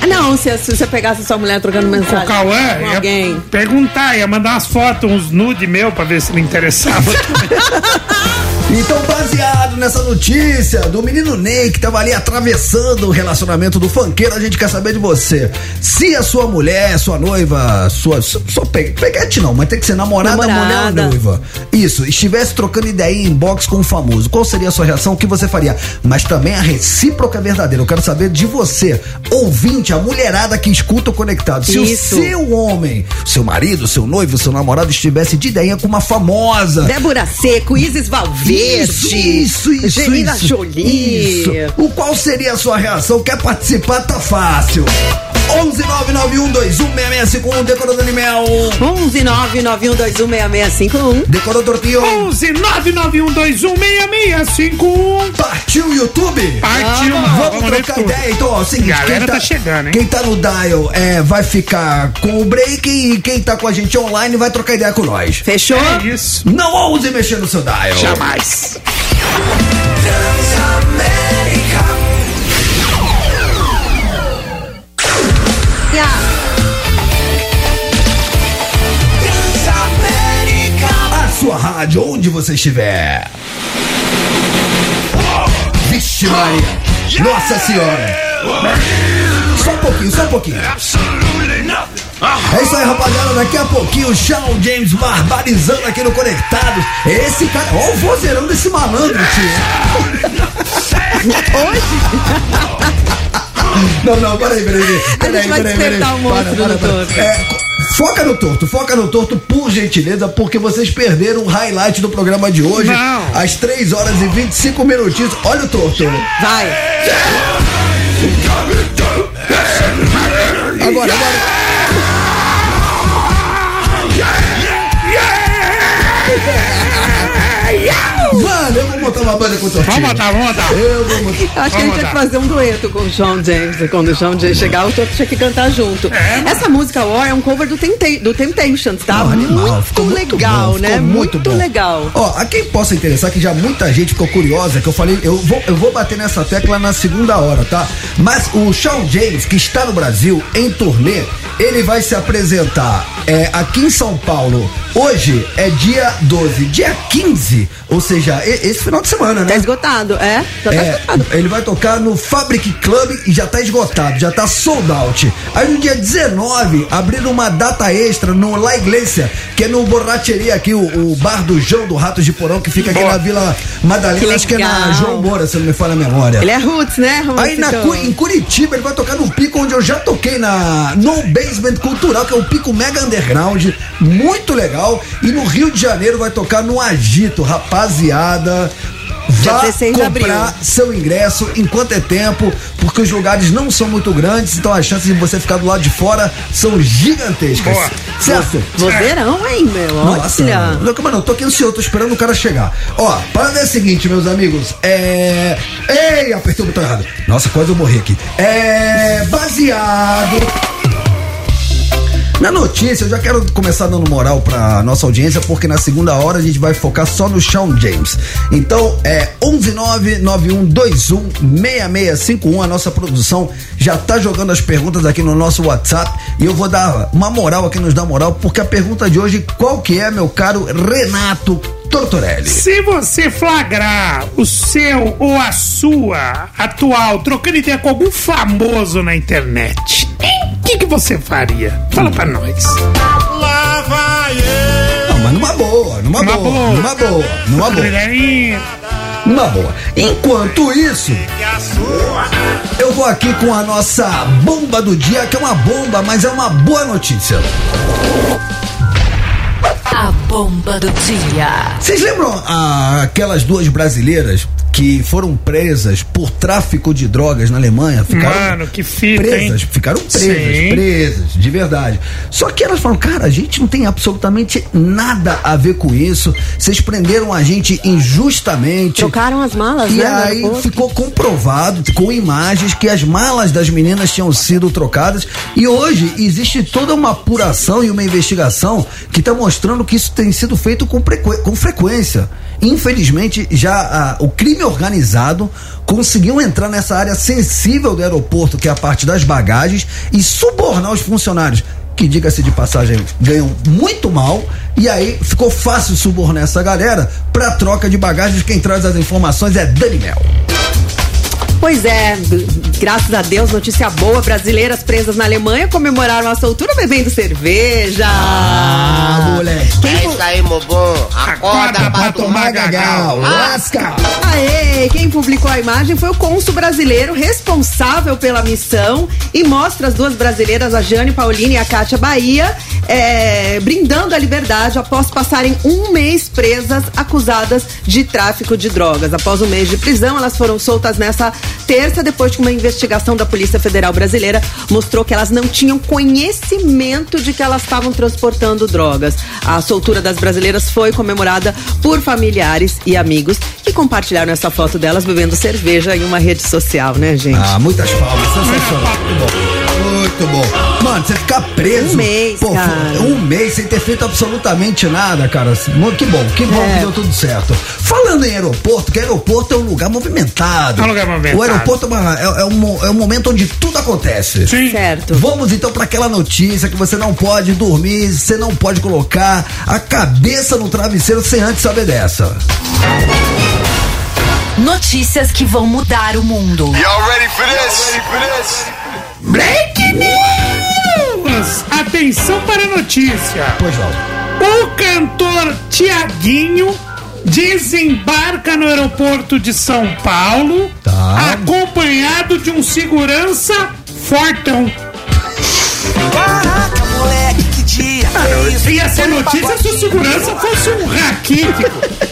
Speaker 3: Ah, não, se, se você pegasse sua mulher trocando
Speaker 2: O
Speaker 3: mensagem
Speaker 2: Cauã
Speaker 3: com
Speaker 2: ia
Speaker 3: alguém.
Speaker 2: perguntar, ia mandar umas fotos, uns nude meu pra ver se ele interessava. <laughs>
Speaker 1: Então, baseado nessa notícia do menino Ney que tava ali atravessando o relacionamento do funkeiro, a gente quer saber de você. Se a sua mulher, sua noiva, sua. Sua, pe- peguete não, mas tem que ser namorada,
Speaker 3: Namorada.
Speaker 1: mulher ou noiva. Isso, estivesse trocando ideia em box com um famoso, qual seria a sua reação? O que você faria? Mas também a recíproca é verdadeira. Eu quero saber de você, ouvinte, a mulherada que escuta o conectado. Se
Speaker 3: Isso.
Speaker 1: o seu homem, seu marido, seu noivo, seu namorado estivesse de ideia com uma famosa.
Speaker 3: Débora Seco, Isis Valverde.
Speaker 1: Isso, isso, isso.
Speaker 3: Angelina
Speaker 1: isso,
Speaker 3: Jolie.
Speaker 1: isso. O qual seria a sua reação? Quer participar? Tá fácil. 11991216651 Decorador de Mel.
Speaker 3: 11 991216651.
Speaker 1: Decorador Tio.
Speaker 2: 11 991216651.
Speaker 1: Partiu o YouTube?
Speaker 2: Partiu, mano.
Speaker 1: Vamos
Speaker 2: ver
Speaker 1: trocar ideia, então, ó, seguinte,
Speaker 2: Galera
Speaker 1: quem tá,
Speaker 2: tá chegando, hein?
Speaker 1: Quem tá no dial é, vai ficar com o break e quem tá com a gente online vai trocar ideia com nós.
Speaker 3: Fechou?
Speaker 2: É isso.
Speaker 1: Não ouse mexer no seu dial.
Speaker 2: Jamais.
Speaker 3: E
Speaker 1: sua rádio, onde você estiver. Vixe Maria. Nossa Senhora. Só um pouquinho, só um pouquinho. É isso aí, rapaziada. Daqui a pouquinho o Shawn James barbarizando aqui no Conectados. Esse cara, ó o vozeirão desse malandro, tio. Não, não, peraí, peraí. peraí,
Speaker 3: A gente vai
Speaker 1: peraí,
Speaker 3: despertar
Speaker 1: peraí.
Speaker 3: o monstro
Speaker 1: Para, para,
Speaker 3: do
Speaker 1: para.
Speaker 3: Toto.
Speaker 1: É, Foca no torto, foca no torto, por gentileza, porque vocês perderam o highlight do programa de hoje.
Speaker 2: Não.
Speaker 1: Às 3 horas e 25 minutinhos. Olha o torto.
Speaker 3: Vai.
Speaker 1: Agora, agora. Montar uma banda com o tortinho.
Speaker 2: Vamos botar, vamos botar.
Speaker 1: Eu vou montar.
Speaker 3: Acho que a gente
Speaker 2: Vamos
Speaker 3: tinha que fazer um dueto com o John James. E quando o John James chegar, o Toto tinha que cantar junto. Essa música War é um cover do, Tempta- do Temptations, tá?
Speaker 1: Não, animal,
Speaker 3: muito
Speaker 1: ficou muito
Speaker 3: legal,
Speaker 1: bom,
Speaker 3: né?
Speaker 1: ficou muito, bom.
Speaker 3: legal.
Speaker 1: Ó, a quem possa interessar, que já muita gente ficou curiosa, que eu falei, eu vou, eu vou bater nessa tecla na segunda hora, tá? Mas o Shawn James, que está no Brasil em turnê, ele vai se apresentar é, aqui em São Paulo. Hoje é dia 12, dia 15, ou seja, esse final de semana,
Speaker 3: Tá
Speaker 1: né?
Speaker 3: esgotado, é? Já tá
Speaker 1: É,
Speaker 3: esgotado.
Speaker 1: ele vai tocar no Fabric Club e já tá esgotado, já tá sold out. Aí no dia 19, abriram uma data extra no La Iglesia, que é no Borracheria aqui, o, o bar do João do Ratos de Porão, que fica aqui
Speaker 2: Boa.
Speaker 1: na Vila Madalena,
Speaker 3: Que
Speaker 1: acho que é na. João Moura, se não me falha a memória.
Speaker 3: Ele é roots, né?
Speaker 1: Aí na? Cu- em Curitiba ele vai tocar num pico onde eu já toquei na No Basement Cultural, que é um pico mega underground, muito legal. E no Rio de Janeiro vai tocar no Agito, rapaziada.
Speaker 3: Dia
Speaker 1: Vá
Speaker 3: 16 de abril.
Speaker 1: comprar seu ingresso enquanto é tempo, porque os lugares não são muito grandes, então as chances de você ficar do lado de fora são gigantescas.
Speaker 2: Boa.
Speaker 1: Certo?
Speaker 3: Vozeirão, hein, meu?
Speaker 1: Nossa,
Speaker 3: Olha.
Speaker 1: não, como não, tô aqui ansioso, tô esperando o cara chegar. Ó, parada é a seguinte, meus amigos. É. Ei, apertei o botão errado. Nossa, quase eu morri aqui. É. Baseado. Na notícia, eu já quero começar dando moral pra nossa audiência, porque na segunda hora a gente vai focar só no Shawn James. Então, é 11991216651, a nossa produção já tá jogando as perguntas aqui no nosso WhatsApp e eu vou dar uma moral aqui, nos dá moral, porque a pergunta de hoje, qual que é, meu caro Renato Tortorelli?
Speaker 2: Se você flagrar o seu ou a sua atual trocando ideia com algum famoso na internet, o que, que você faria? Fala pra nós.
Speaker 5: Lá vai eu.
Speaker 1: Não, mas numa boa, numa,
Speaker 2: Numa
Speaker 1: boa,
Speaker 2: boa.
Speaker 1: numa boa, numa boa, numa boa. Enquanto isso. Eu vou aqui com a nossa bomba do dia, que é uma bomba, mas é uma boa notícia.
Speaker 6: A bomba do dia.
Speaker 1: Vocês lembram ah, aquelas duas brasileiras que foram presas por tráfico de drogas na Alemanha? Ficaram
Speaker 2: Mano, que fita,
Speaker 1: presas,
Speaker 2: hein?
Speaker 1: ficaram presas,
Speaker 2: Sim.
Speaker 1: presas, de verdade. Só que elas falam, cara, a gente não tem absolutamente nada a ver com isso. Vocês prenderam a gente injustamente.
Speaker 3: Trocaram as malas,
Speaker 1: E
Speaker 3: né? no
Speaker 1: aí ficou comprovado com imagens que as malas das meninas tinham sido trocadas e hoje existe toda uma apuração e uma investigação que está mostrando que isso tem sido feito com, com frequência. Infelizmente, já ah, o crime organizado conseguiu entrar nessa área sensível do aeroporto, que é a parte das bagagens, e subornar os funcionários que diga-se de passagem, ganham muito mal, e aí ficou fácil subornar essa galera pra troca de bagagens. Quem traz as informações é Dani Mel.
Speaker 3: Pois é, graças a Deus, notícia boa. Brasileiras presas na Alemanha comemoraram a soltura bebendo cerveja.
Speaker 1: Ah, moleque.
Speaker 3: Quem
Speaker 7: É isso aí. Acorda pra tomar
Speaker 1: Gagal, lasca!
Speaker 3: Aê, quem publicou a imagem foi o cônsul brasileiro responsável pela missão e mostra as duas brasileiras, a Jane Paulina e a Kátia Bahia, é, brindando a liberdade após passarem um mês presas, acusadas de tráfico de drogas. Após um mês de prisão, elas foram soltas nessa terça, depois de uma investigação da Polícia Federal Brasileira mostrou que elas não tinham conhecimento de que elas estavam transportando drogas. A soltura das brasileiras foi comemorada por familiares e amigos que compartilharam essa foto delas bebendo cerveja em uma rede social, né, gente?
Speaker 1: Ah, muitas palmas, sensacional. <laughs> Muito bom. Mano, você ficar preso.
Speaker 3: Um mês,
Speaker 1: pô,
Speaker 3: cara.
Speaker 1: Um mês sem ter feito absolutamente nada, cara. Que bom, que bom
Speaker 3: É.
Speaker 1: que deu tudo certo. Falando em aeroporto, que aeroporto é um lugar movimentado.
Speaker 2: É um lugar movimentado.
Speaker 1: O aeroporto é, uma- é- é um, é um momento onde tudo acontece.
Speaker 2: Sim.
Speaker 3: Certo.
Speaker 1: Vamos então para aquela notícia que você não pode dormir, você não pode colocar a cabeça no travesseiro sem antes saber dessa.
Speaker 6: Notícias que vão mudar o mundo.
Speaker 5: Y'all ready for this?
Speaker 2: Break News! Atenção para a notícia.
Speaker 1: Pois não.
Speaker 2: O cantor Tiaguinho desembarca no aeroporto de São Paulo,
Speaker 1: Tá.
Speaker 2: acompanhado de um segurança fortão.
Speaker 8: Caraca, moleque, que dia!
Speaker 2: Ia ser notícia se o segurança fosse um raquítico.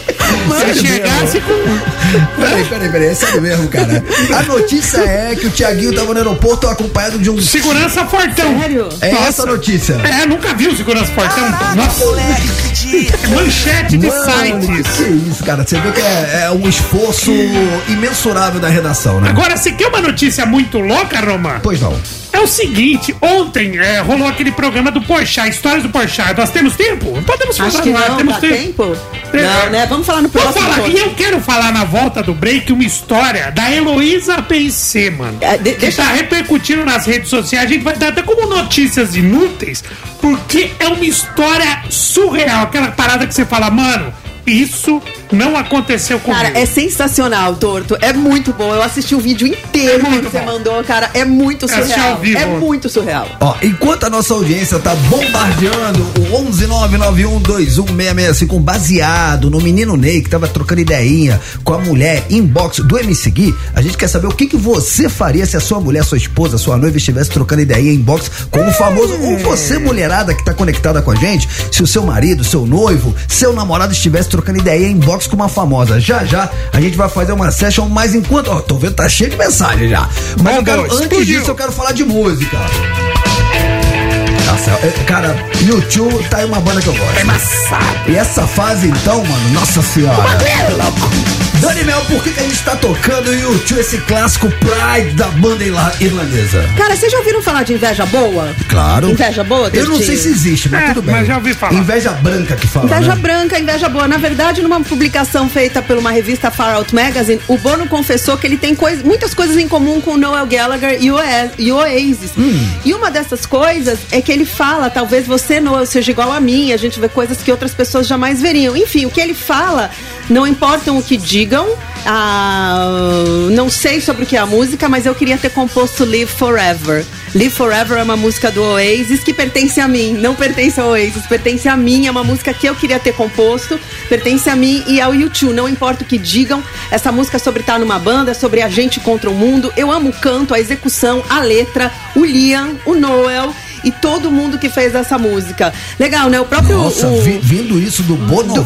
Speaker 2: Se
Speaker 1: Sério
Speaker 2: chegasse com.
Speaker 1: Peraí, peraí, peraí, é sério mesmo, cara. A notícia é que o Tiaguinho tava no aeroporto acompanhado de um.
Speaker 2: Segurança fortão.
Speaker 3: Sério?
Speaker 1: É essa a notícia.
Speaker 2: É, nunca vi o segurança fortão. Nossa, é <laughs> manchete de
Speaker 1: Mano,
Speaker 2: sites.
Speaker 1: que isso, cara. Você vê que é, é um esforço imensurável da redação, né?
Speaker 2: Agora, se quer uma notícia muito louca, Romã,
Speaker 1: Pois não.
Speaker 2: é o seguinte: ontem é, rolou aquele programa do Porchat, Histórias do Porchat. Nós temos tempo? Podemos falar
Speaker 3: Acho que
Speaker 2: no ar,
Speaker 3: não,
Speaker 2: temos
Speaker 3: tempo?
Speaker 2: É.
Speaker 3: Não, né? Vamos falar no
Speaker 2: Vamos
Speaker 3: próximo.
Speaker 2: falar,
Speaker 3: encontro.
Speaker 2: e eu quero falar na volta do break uma história da Heloísa PC, mano.
Speaker 3: É, de-
Speaker 2: que
Speaker 3: deixa-
Speaker 2: tá repercutindo nas redes sociais. A gente vai dar até como notícias inúteis, porque é uma história surreal. Aquela parada que você fala, mano, isso não aconteceu comigo.
Speaker 3: Cara, é sensacional, Torto. É muito bom. Eu assisti o vídeo inteiro
Speaker 2: É
Speaker 3: que você
Speaker 2: bom.
Speaker 3: mandou, cara. É muito surreal.
Speaker 2: vivo.
Speaker 3: É muito surreal.
Speaker 1: Ó, enquanto a nossa audiência tá bombardeando o 11991216665 baseado no menino Ney que tava trocando ideinha com a mulher inbox do MC Gui, a gente quer saber o que que você faria se a sua mulher, sua esposa, sua noiva estivesse trocando ideinha inbox com o famoso ou você mulherada que tá conectada com a gente, se o seu marido, seu noivo, seu namorado estivesse trocando ideinha inbox com uma famosa. Já já a gente vai fazer uma session, mas enquanto, ó, tô vendo tá cheio de mensagem já. Mas eu quero, antes
Speaker 2: explodiu.
Speaker 1: disso eu quero falar de música. Nossa, é, cara, YouTube tá aí uma banda que eu gosto. É maçado. E essa fase então, mano, nossa senhora. Dani Mel, por que, que a gente tá tocando YouTube, esse clássico Pride da banda irla- irlandesa?
Speaker 3: Cara, vocês já ouviram falar de inveja boa?
Speaker 1: Claro.
Speaker 3: Inveja boa,
Speaker 1: Eu não sei se existe, mas
Speaker 2: É,
Speaker 1: tudo bem.
Speaker 2: mas já ouvi falar.
Speaker 1: Inveja branca que fala.
Speaker 3: Inveja
Speaker 1: né?
Speaker 3: branca, inveja boa. Na verdade, numa publicação feita por uma revista Far Out Magazine, o Bono confessou que ele tem coisa- muitas coisas em comum com o Noel Gallagher e o, e o Oasis.
Speaker 1: Hum.
Speaker 3: E uma dessas coisas é que ele fala, talvez você, Noel, seja igual a mim, a gente vê coisas que outras pessoas jamais veriam. Enfim, o que ele fala, não importam o que digam, ah, não sei sobre o que é a música, mas eu queria ter composto Live Forever. Live Forever é uma música do Oasis que pertence a mim, não pertence ao Oasis, pertence a mim, é uma música que eu queria ter composto, pertence a mim e ao YouTube, não importa o que digam, essa música é sobre estar numa banda, é sobre a gente contra o mundo, eu amo o canto, a execução, a letra, o Liam, o Noel e todo mundo que fez essa música. Legal, né? O próprio...
Speaker 1: Nossa,
Speaker 3: o,
Speaker 1: vi- vindo isso do Bono
Speaker 3: do,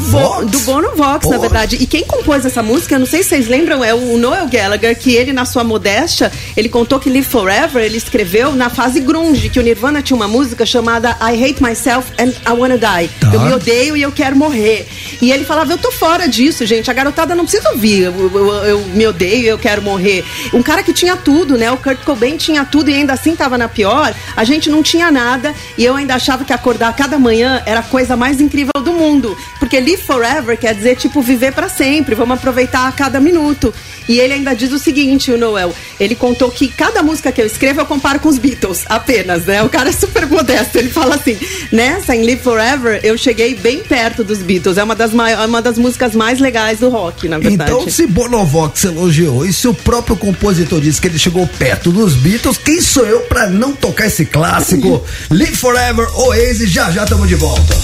Speaker 3: do Bono Vox, na verdade. E quem compôs essa música, não sei se vocês lembram, é o Noel Gallagher, que ele, na sua modéstia, ele contou que Live Forever, ele escreveu na fase grunge, que o Nirvana tinha uma música chamada I Hate Myself and I Wanna Die.
Speaker 1: Tá.
Speaker 3: Eu me odeio e eu quero morrer. E ele falava, eu tô fora disso, gente. A garotada não precisa ouvir. Eu, eu- eu me odeio e eu quero morrer. Um cara que tinha tudo, né? O Kurt Cobain tinha tudo e ainda assim tava na pior. A gente não tinha nada e eu ainda achava que acordar cada manhã era a coisa mais incrível do mundo. Porque live forever quer dizer, tipo, viver pra sempre. Vamos aproveitar a cada minuto. E ele ainda diz o seguinte, o Noel. Ele contou que cada música que eu escrevo eu comparo com os Beatles, apenas, né? O cara é super modesto. Ele fala assim: nessa, em Live Forever, eu cheguei bem perto dos Beatles. É uma das, é uma das músicas mais legais do rock, na verdade.
Speaker 1: Então, se Bonovox elogiou e se o próprio compositor disse que ele chegou perto dos Beatles, quem sou eu pra não tocar esse clássico? Live Forever, Oasis, já já estamos de volta.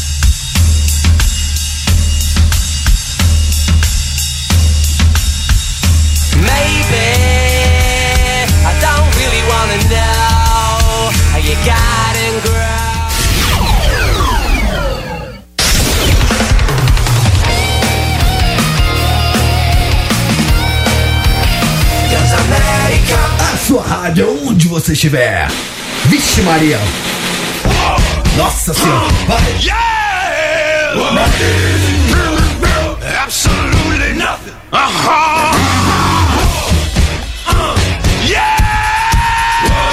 Speaker 8: Maybe I don't really wanna know how you got and grow. Cause America
Speaker 1: A sua rádio, onde você estiver. Vixe Maria. Nossa senhora. Vai.
Speaker 5: Absolutely nothing. Uh-huh.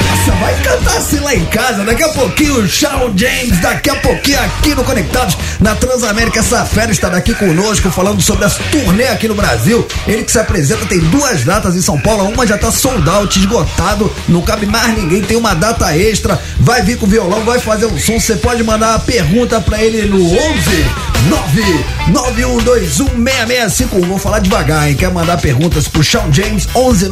Speaker 1: Nossa, vai cantar assim lá em casa. Daqui a pouquinho o Shawn James, daqui a pouquinho aqui no Conectados na Transamérica. Essa fera estará aqui conosco falando sobre as turnê aqui no Brasil. Ele que se apresenta tem duas datas em São Paulo. Uma já tá sold out, esgotado. Não cabe mais ninguém. Tem uma data extra. Vai vir com o violão, vai fazer um som. Você pode mandar uma pergunta pra ele no 11 991216651. Vou falar devagar, hein? Quer mandar perguntas pro Shawn James? 11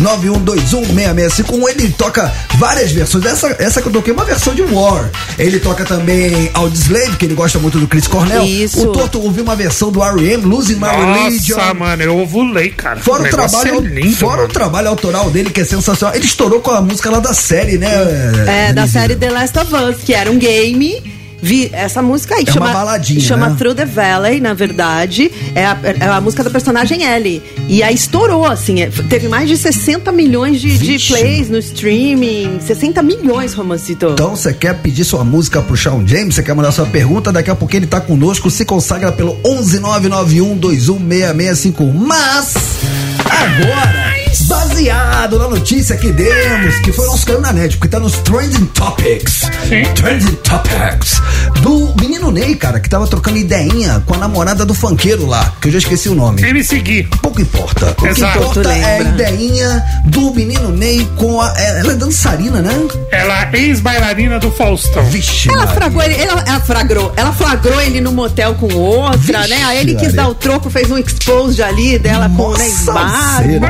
Speaker 1: 991216651. Ele toca várias versões. Essa, essa que eu toquei é uma versão de War. Ele toca também Audioslave, que ele gosta muito do Chris Cornell.
Speaker 3: Isso.
Speaker 1: O Toto ouviu uma versão do R.E.M., Losing My Religion.
Speaker 2: Nossa, mano, eu ovulei, cara.
Speaker 1: Fora o,
Speaker 2: negócio
Speaker 1: trabalho,
Speaker 2: é lindo,
Speaker 1: fora o trabalho autoral dele, que é sensacional. Ele estourou com a música lá da série, né?
Speaker 3: É, da série The Last of Us, que era um game Vi essa música aí.
Speaker 1: É
Speaker 3: chama,
Speaker 1: uma baladinha,
Speaker 3: Chama
Speaker 1: né?
Speaker 3: Through the Valley, na verdade. É a, é a música da personagem Ellie. E aí estourou, assim. é- teve mais de 60 milhões de, de plays no streaming. 60 milhões, Romancito.
Speaker 1: Então, você quer pedir sua música pro Shawn James? Você quer mandar sua pergunta? Daqui a pouquinho ele tá conosco. Se consagra pelo 11991216651. Mas, agora, baseado na notícia que demos, que foi nosso caiu na net, porque tá nos Trending Topics.
Speaker 2: Sim.
Speaker 1: Trending Topics. Do menino Ney, cara, que tava trocando ideinha com a namorada do funkeiro lá, que eu já esqueci o nome.
Speaker 2: Ele seguir.
Speaker 1: Pouco importa. O que
Speaker 2: Exato.
Speaker 1: importa
Speaker 3: Tu
Speaker 1: é a ideinha do menino Ney com a. é- Ela é dançarina, né?
Speaker 2: Ela é ex-bailarina do Faustão.
Speaker 1: Vixe.
Speaker 3: Ela
Speaker 1: Maria.
Speaker 3: flagrou ele, ela, ela flagrou, ela flagrou ele no motel com outra,
Speaker 1: Vixe,
Speaker 3: né? Aí ele quis
Speaker 1: Maria.
Speaker 3: dar o troco, fez um expose ali dela com o
Speaker 1: Nossa,
Speaker 3: Neymar.
Speaker 1: alceira,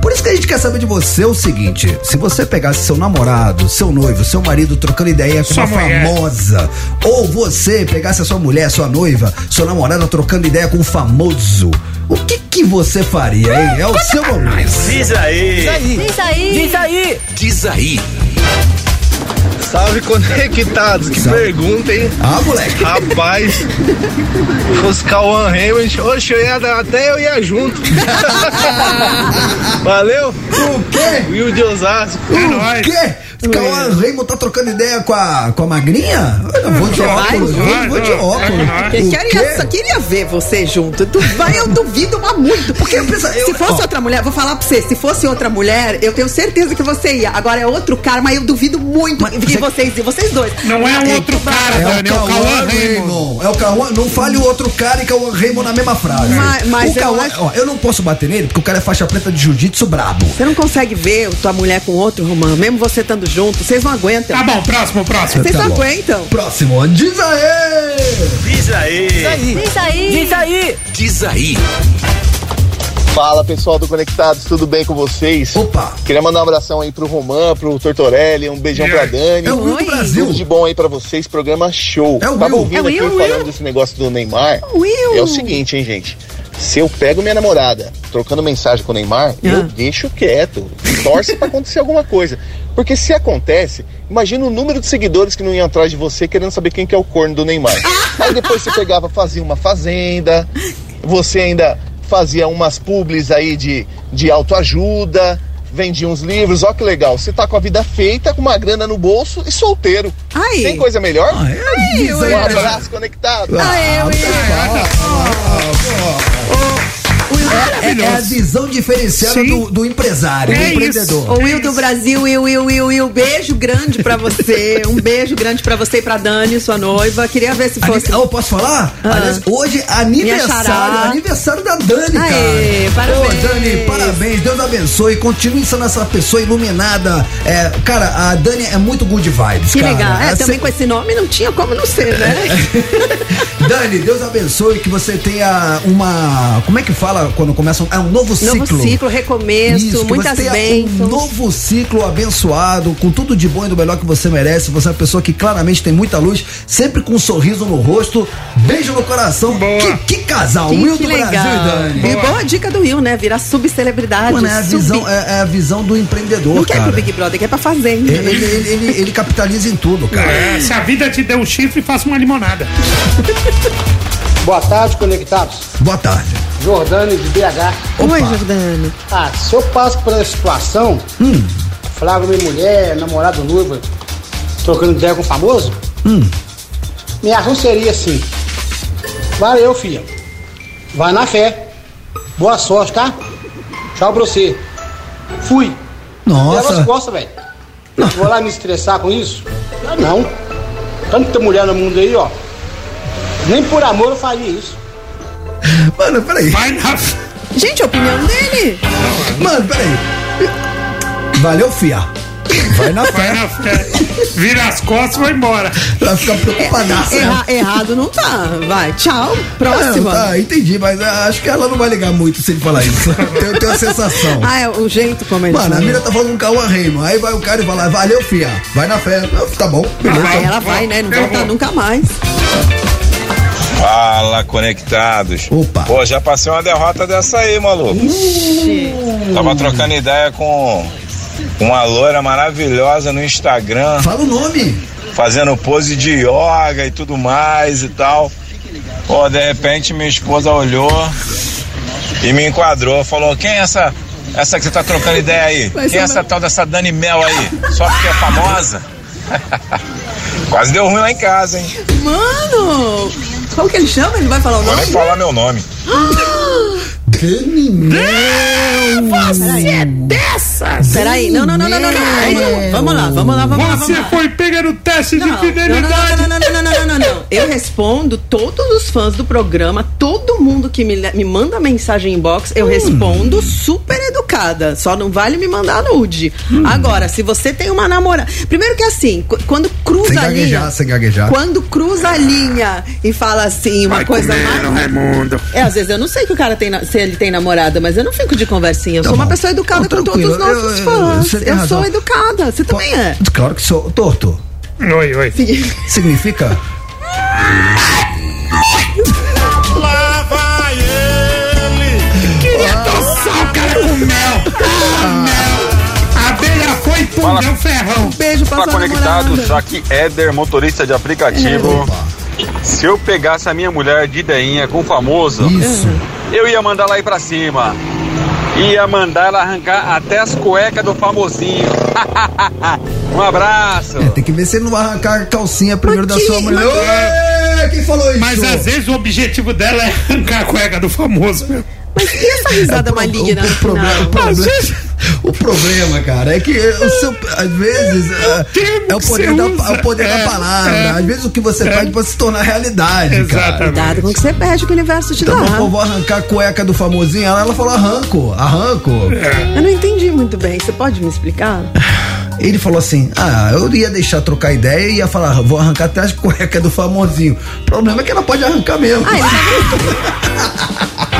Speaker 1: Por isso que a gente quer saber de você o seguinte: se você pegasse seu namorado, seu noivo, seu marido trocando ideia com
Speaker 2: Sua
Speaker 1: uma
Speaker 2: mulher.
Speaker 1: famosa, ou você pegasse a sua mulher, sua noiva, sua namorada trocando ideia com um famoso, o que que você faria, hein? É o seu momento.
Speaker 5: Diz aí.
Speaker 6: Diz aí. Diz aí.
Speaker 4: Diz aí.
Speaker 9: Salve conectados, que
Speaker 1: Salve.
Speaker 9: pergunta, hein?
Speaker 1: Ah, moleque.
Speaker 9: Rapaz, se fosse Cauã Raymond, oxe, eu ia, dar- até eu ia junto. <laughs> Valeu?
Speaker 1: O quê?
Speaker 9: Will de Osasco.
Speaker 2: É
Speaker 1: O
Speaker 2: nóis.
Speaker 1: quê? Cauã Raymond tá trocando ideia com a, com a magrinha? Eu vou de
Speaker 3: Você vai?
Speaker 1: óculos, vou, vou de
Speaker 2: Vai, vai.
Speaker 1: óculos. O
Speaker 3: queria, só queria ver você junto. Tu vai, eu duvido mas muito. Porque
Speaker 1: eu penso- eu-
Speaker 3: se fosse
Speaker 1: ó.
Speaker 3: outra mulher, vou falar pra você, se fosse outra mulher, eu tenho certeza que você ia. Agora é outro cara, mas eu duvido muito
Speaker 1: Mas você-
Speaker 3: vocês, vocês dois.
Speaker 2: Não é um outro cara,
Speaker 1: É
Speaker 2: Dani, é o Cauã Raymond.
Speaker 1: Raymond. É o Cauã. Não fale o outro cara e Cauã Raymond na mesma frase.
Speaker 3: Mas- mas
Speaker 1: o
Speaker 3: eu
Speaker 1: Cauã,
Speaker 3: acho-
Speaker 1: ó, eu não posso bater nele porque o cara é faixa preta de jiu-jitsu brabo.
Speaker 3: Você não consegue ver tua mulher com outro, Romano, mesmo você estando junto, vocês não aguentam.
Speaker 2: Tá bom, próximo, próximo.
Speaker 3: Vocês
Speaker 1: Tá
Speaker 3: não aguentam.
Speaker 1: Próximo, diz aí!
Speaker 5: Diz aí.
Speaker 6: Diz aí. Diz aí.
Speaker 4: Diz aí.
Speaker 9: Fala pessoal do Conectados, tudo bem com vocês?
Speaker 1: Opa!
Speaker 9: Queria mandar um abração aí pro Romã, pro Tortorelli, um beijão pra Dani.
Speaker 1: É o Will do. Brasil.
Speaker 9: Tudo de bom aí pra vocês, programa show.
Speaker 1: É o
Speaker 9: Tava
Speaker 1: Will.
Speaker 9: ouvindo
Speaker 3: É o
Speaker 9: aqui
Speaker 3: Will,
Speaker 9: falando
Speaker 3: Will.
Speaker 9: desse negócio do Neymar.
Speaker 3: Will.
Speaker 9: É o seguinte, hein, gente. Se eu pego minha namorada trocando mensagem com o Neymar, eu
Speaker 3: Ah.
Speaker 9: deixo quieto. Torce pra acontecer alguma coisa. Porque se acontece, imagina o número de seguidores que não iam atrás de você querendo saber quem que é o corno do Neymar. Aí depois você pegava, fazia uma fazenda, você ainda fazia umas publis aí de, de autoajuda, vendia uns livros, ó que legal. Você tá com a vida feita, com uma grana no bolso e solteiro.
Speaker 3: Ai.
Speaker 9: Tem coisa melhor?
Speaker 1: Ah, é,
Speaker 9: Um
Speaker 1: aí,
Speaker 9: abraço conectado.
Speaker 3: Aê,
Speaker 1: Ah. É, é a visão diferenciada do, do empresário, do
Speaker 2: É
Speaker 1: empreendedor.
Speaker 3: Ô Will do Brasil, Will, Will, Will, Will, beijo grande pra você. <laughs> Um beijo grande pra você e pra Dani, sua noiva. Queria ver se fosse.
Speaker 1: Ani- Eu posso falar?
Speaker 3: Ah.
Speaker 1: Aliás, hoje é aniversário, aniversário da Dani,
Speaker 3: Aê,
Speaker 1: cara.
Speaker 3: parabéns.
Speaker 1: Ô, Dani, parabéns, Deus abençoe, continue sendo essa pessoa iluminada. É, cara, a Dani é muito good vibes,
Speaker 3: Que
Speaker 1: cara.
Speaker 3: legal. É,
Speaker 1: Essa-
Speaker 3: também com esse nome não tinha como não ser, né? <laughs>
Speaker 1: Dani, Deus abençoe que você tenha uma, como é que fala quando começa? um- É um novo ciclo.
Speaker 3: Novo ciclo, recomeço,
Speaker 1: Isso,
Speaker 3: muitas bênçãos.
Speaker 1: Um novo ciclo abençoado, com tudo de bom e do melhor que você merece. Você é uma pessoa que claramente tem muita luz, sempre com um sorriso no rosto, beijo no coração.
Speaker 2: Boa.
Speaker 1: Que, que casal,
Speaker 3: Que,
Speaker 1: Will
Speaker 3: que
Speaker 1: do
Speaker 3: legal.
Speaker 1: Brasil e Dani.
Speaker 3: E boa dica do Will, né? Virar subcelebridade.
Speaker 1: Mano, é a,
Speaker 3: sub-
Speaker 1: visão, é, é a visão do empreendedor,
Speaker 3: Não quer
Speaker 1: cara.
Speaker 3: pro Big Brother, quer pra fazenda.
Speaker 1: Ele, ele, ele, ele- ele capitaliza em tudo, cara.
Speaker 2: É, se a vida te deu um chifre, faça uma limonada. <laughs>
Speaker 10: Boa tarde, conectados.
Speaker 1: Boa tarde.
Speaker 10: Jordane de BH.
Speaker 1: Opa.
Speaker 3: Oi, Jordano.
Speaker 10: Ah, se eu passo por essa situação,
Speaker 1: Hum.
Speaker 10: flagra minha mulher, namorado, noiva, trocando ideia com o famoso,
Speaker 1: Hum.
Speaker 10: minha ação seria assim. Valeu, filha. Vai na fé. Boa sorte, tá? Tchau pra você. Fui.
Speaker 1: Nossa.
Speaker 10: costas, velho. Vou lá me estressar com isso? Ah, não. Tanta mulher no mundo aí, ó. Nem por amor eu faria isso.
Speaker 1: Mano, peraí.
Speaker 2: Vai na.
Speaker 3: Gente, a opinião dele.
Speaker 1: Mano, peraí. Valeu, fia. Vai na
Speaker 2: Vai
Speaker 1: fé.
Speaker 2: na fé. Vira as costas e vai embora.
Speaker 1: Vai ficar preocupadaça. né?
Speaker 3: Erra- errado não tá. Vai, tchau. Próxima.
Speaker 1: tá, entendi, mas ah, acho que ela não vai ligar muito se ele falar isso. Tenho, tenho a sensação.
Speaker 3: Ah, é o jeito como ele
Speaker 1: Mano, a
Speaker 3: fala.
Speaker 1: mina tá falando com o Cauã Raymond. Aí vai o cara e vai lá, valeu, fia. Vai na fé. Tá bom, beleza.
Speaker 3: Aí ela vai, né? Não
Speaker 2: Eu
Speaker 3: volta nunca mais.
Speaker 11: Fala, conectados.
Speaker 1: Opa.
Speaker 11: Pô, já passei uma derrota dessa aí, maluco. Tava trocando ideia com uma loira maravilhosa no Instagram.
Speaker 1: Fala o nome.
Speaker 11: fazendo pose de yoga e tudo mais e tal. Pô, de repente minha esposa olhou e me enquadrou, falou, quem é essa, essa que você tá trocando ideia aí?
Speaker 3: Mas
Speaker 11: Quem é essa
Speaker 3: não-
Speaker 11: tal dessa Dani Mel aí? Só porque é famosa? <laughs> Quase deu ruim lá em casa, hein?
Speaker 3: Mano! Como que ele chama? Ele vai falar o
Speaker 11: Vou
Speaker 3: nome?
Speaker 11: nem falar meu nome. <gasps> <gasps> <gasps>
Speaker 1: Dani Mel.
Speaker 2: Você é dessas!
Speaker 3: Peraí, não, não, não, não, não, não. Vamos lá, vamos lá, vamos lá. Vamos
Speaker 2: Você
Speaker 3: lá.
Speaker 2: foi pega no teste de
Speaker 3: Não, não, não,
Speaker 2: fidelidade.
Speaker 3: não, não, não, não, não, não, não. Eu respondo todos os fãs do programa, todo mundo que me, me manda mensagem inbox,
Speaker 1: Hum.
Speaker 3: eu respondo super educada. Só não vale me mandar nude.
Speaker 1: Hum.
Speaker 3: Agora, se você tem uma namorada. Primeiro que assim, qu- quando cruza
Speaker 1: Sem
Speaker 3: a linha.
Speaker 1: gaguejar, sem gaguejar.
Speaker 3: Quando cruza a linha e fala assim, uma
Speaker 2: Vai
Speaker 3: coisa
Speaker 2: comer,
Speaker 3: mais.
Speaker 2: Raimundo.
Speaker 3: É, às vezes eu não sei que o cara tem se ele tem namorada, mas eu não fico de conversinha. Eu
Speaker 1: Tá
Speaker 3: sou uma
Speaker 1: bom.
Speaker 3: pessoa educada
Speaker 1: Não,
Speaker 3: com todos os nossos
Speaker 1: Eu- eu-
Speaker 3: fãs.
Speaker 1: tem
Speaker 3: Eu,
Speaker 1: razão.
Speaker 3: sou educada. Você também é.
Speaker 1: Claro que sou. Torto.
Speaker 2: Oi, oi.
Speaker 1: Significa?
Speaker 5: Lá vai ele.
Speaker 2: Queria adoçar o cara com mel. Ah, mel. A abelha foi e pum,
Speaker 12: Fala.
Speaker 2: deu ferrão.
Speaker 3: Beijo pra
Speaker 12: Fala
Speaker 3: sua
Speaker 12: conectados,
Speaker 3: namorada.
Speaker 12: aqui Éder, motorista de aplicativo. Se eu pegasse a minha mulher de ideinha com o famoso,
Speaker 1: Isso.
Speaker 12: Eu ia mandar lá ir pra cima. Ia mandar ela arrancar até as cuecas do famosinho. <laughs> um abraço.
Speaker 1: É, tem que ver se ele não vai arrancar a calcinha primeiro da
Speaker 3: que-
Speaker 1: sua mulher.
Speaker 3: mas-
Speaker 1: Quem falou isso?
Speaker 2: Mas às vezes o objetivo dela é arrancar a cueca do famoso, meu.
Speaker 3: Mas e essa risada
Speaker 1: É, o
Speaker 3: maligna
Speaker 1: o, o problema, o, problema, o problema, cara, é que o seu, às vezes é,
Speaker 2: termo
Speaker 1: é o
Speaker 2: que
Speaker 1: poder, da, é o poder
Speaker 2: É,
Speaker 1: da palavra.
Speaker 2: é.
Speaker 1: Às vezes o que você
Speaker 2: É.
Speaker 1: faz pode se tornar realidade, cara.
Speaker 2: Exatamente.
Speaker 3: Cuidado com o que você perde que o universo te
Speaker 1: Então,
Speaker 3: dá.
Speaker 1: pô, vou arrancar a cueca do famosinho. Ela, ela falou arranco, arranco.
Speaker 2: É.
Speaker 3: Eu não entendi muito bem. Você pode me explicar?
Speaker 1: Ele falou assim: Ah, eu ia deixar trocar ideia e ia falar, vou arrancar até as cuecas do famosinho. O problema é que ela pode arrancar mesmo.
Speaker 3: Ah, <laughs>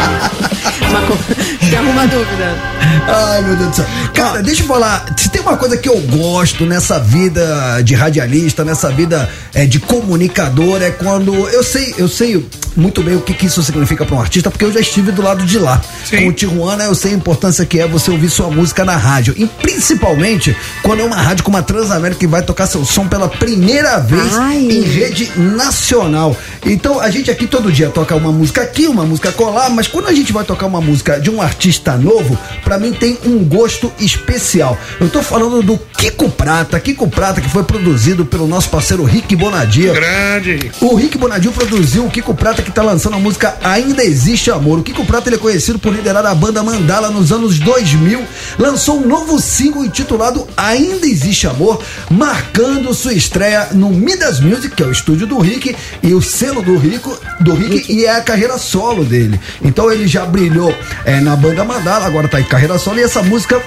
Speaker 3: <laughs> Uma. Tem alguma dúvida?
Speaker 1: Ai, meu Deus do céu. Cara, deixa eu falar. Se tem uma coisa que eu gosto nessa vida de radialista, nessa vida é, de comunicador, é quando. Eu sei, eu sei muito bem o que, que isso significa para um artista, porque eu já estive do lado de lá.
Speaker 2: Sim.
Speaker 1: Com o Tijuana, eu sei a importância que é você ouvir sua música na rádio. E principalmente quando é uma rádio como a Transamérica que vai tocar seu som pela primeira vez
Speaker 3: Ai.
Speaker 1: em rede nacional. Então a gente aqui todo dia toca uma música aqui, uma música colar, mas quando a gente vai tocar uma música de um artista novo, pra mim tem um gosto especial. Eu tô falando do Kiko Prata, Kiko Prata que foi produzido pelo nosso parceiro Rick Bonadia.
Speaker 2: Grande.
Speaker 1: O Rick Bonadio produziu o Kiko Prata que tá lançando a música Ainda Existe Amor. O Kiko Prata ele é conhecido por liderar a banda Mandala nos anos 2000. Lançou um novo single intitulado Ainda Existe Amor, marcando sua estreia no Midas Music, que é o estúdio do Rick, e o selo do Rico, do Rick, e é a carreira solo dele. Então ele já brilhou é, na banda Mandala, agora tá em carreira solo, e essa música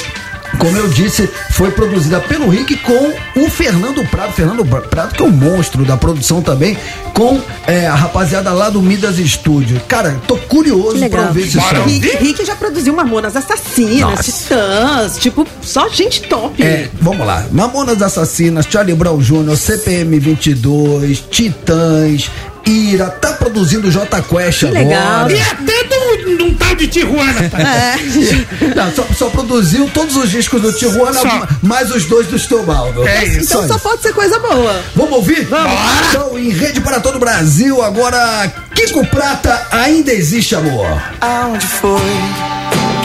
Speaker 1: como eu disse, foi produzida pelo Rick com o Fernando Prado. Fernando Prado, que é um monstro da produção também, com é, a rapaziada lá do Midas Studio. Cara, tô curioso pra ouvir esse
Speaker 2: Bora
Speaker 1: som.
Speaker 3: Rick, Rick já produziu Mamonas Assassinas,
Speaker 1: Nossa.
Speaker 3: Titãs, tipo, só gente top.
Speaker 1: É, vamos lá. Mamonas Assassinas, Charlie Brown Jr., CPM 22, Titãs, Ira, tá produzindo J Quest agora.
Speaker 3: legal.
Speaker 2: E até num, num tal de Tijuana, tá?
Speaker 3: É. <laughs>
Speaker 1: Não, só, só produziu todos os discos do Tijuana,
Speaker 2: Só.
Speaker 1: mais os dois do Stobaldo.
Speaker 2: É isso.
Speaker 3: Então só pode ser coisa boa.
Speaker 1: Vamos ouvir? Vamos. Então, em rede para todo o Brasil, agora Kiko Prata, ainda existe amor.
Speaker 8: Aonde foi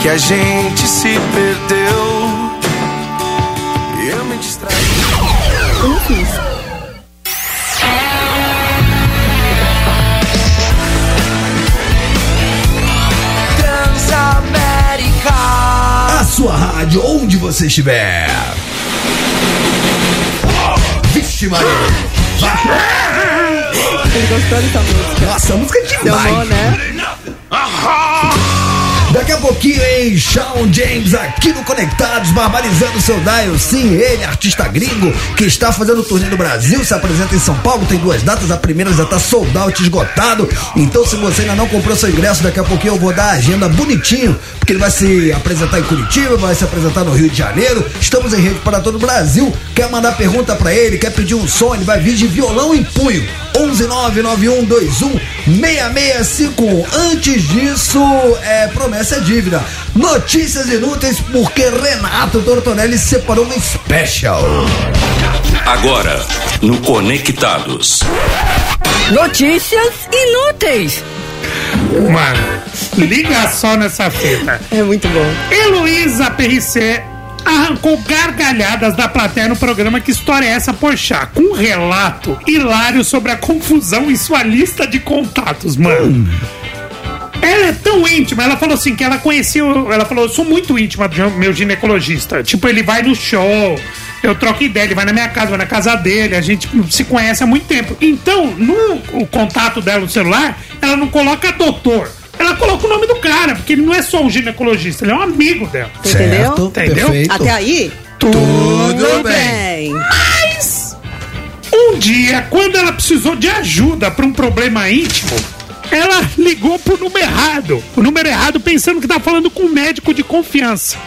Speaker 8: que a gente se perdeu? Eu me distraí.
Speaker 3: Eu
Speaker 1: rádio, onde você estiver. Vixe, Maria.
Speaker 3: Ele gostou dessa música.
Speaker 1: Nossa, a música é demais.
Speaker 3: bom, né?
Speaker 1: Daqui a pouquinho, hein, Shawn James aqui no Conectados, barbarizando seu dial. Sim, ele, artista gringo, que está fazendo turnê no Brasil, se apresenta em São Paulo, tem duas datas, a primeira já tá sold out, esgotado. Então, se você ainda não comprou seu ingresso, daqui a pouquinho eu vou dar a agenda bonitinho, porque ele vai se apresentar em Curitiba, vai se apresentar no Rio de Janeiro. Estamos em rede para todo o Brasil. Quer mandar pergunta para ele, quer pedir um som, ele vai vir de violão em punho. 1199121 6651. Antes disso, é promessa é dívida. Notícias inúteis porque Renato Tortonelli separou uma special.
Speaker 13: Agora, no Conectados.
Speaker 6: Notícias inúteis.
Speaker 2: Mano, liga só nessa fita.
Speaker 3: É muito bom.
Speaker 2: Heloísa PRC arrancou gargalhadas da plateia no programa Que História é Essa, Porchá? Com um relato hilário sobre a confusão em sua lista de contatos, mano. Ela é tão íntima, ela falou assim que ela conhecia, o- ela falou, eu sou muito íntima do meu ginecologista. Tipo, ele vai no show, eu troco ideia, ele vai na minha casa, vai na casa dele, a gente se conhece há muito tempo. Então, no o contato dela no celular, ela não coloca doutor. Ela coloca o nome do cara, porque ele não é só um ginecologista, ele é um amigo dela.
Speaker 3: Entendeu?
Speaker 2: Entendeu?
Speaker 3: Até aí?
Speaker 2: Tudo
Speaker 3: bem.
Speaker 2: Mas um dia, quando ela precisou de ajuda para um problema íntimo, ela ligou pro número errado. O número errado pensando que tá falando com um médico de confiança.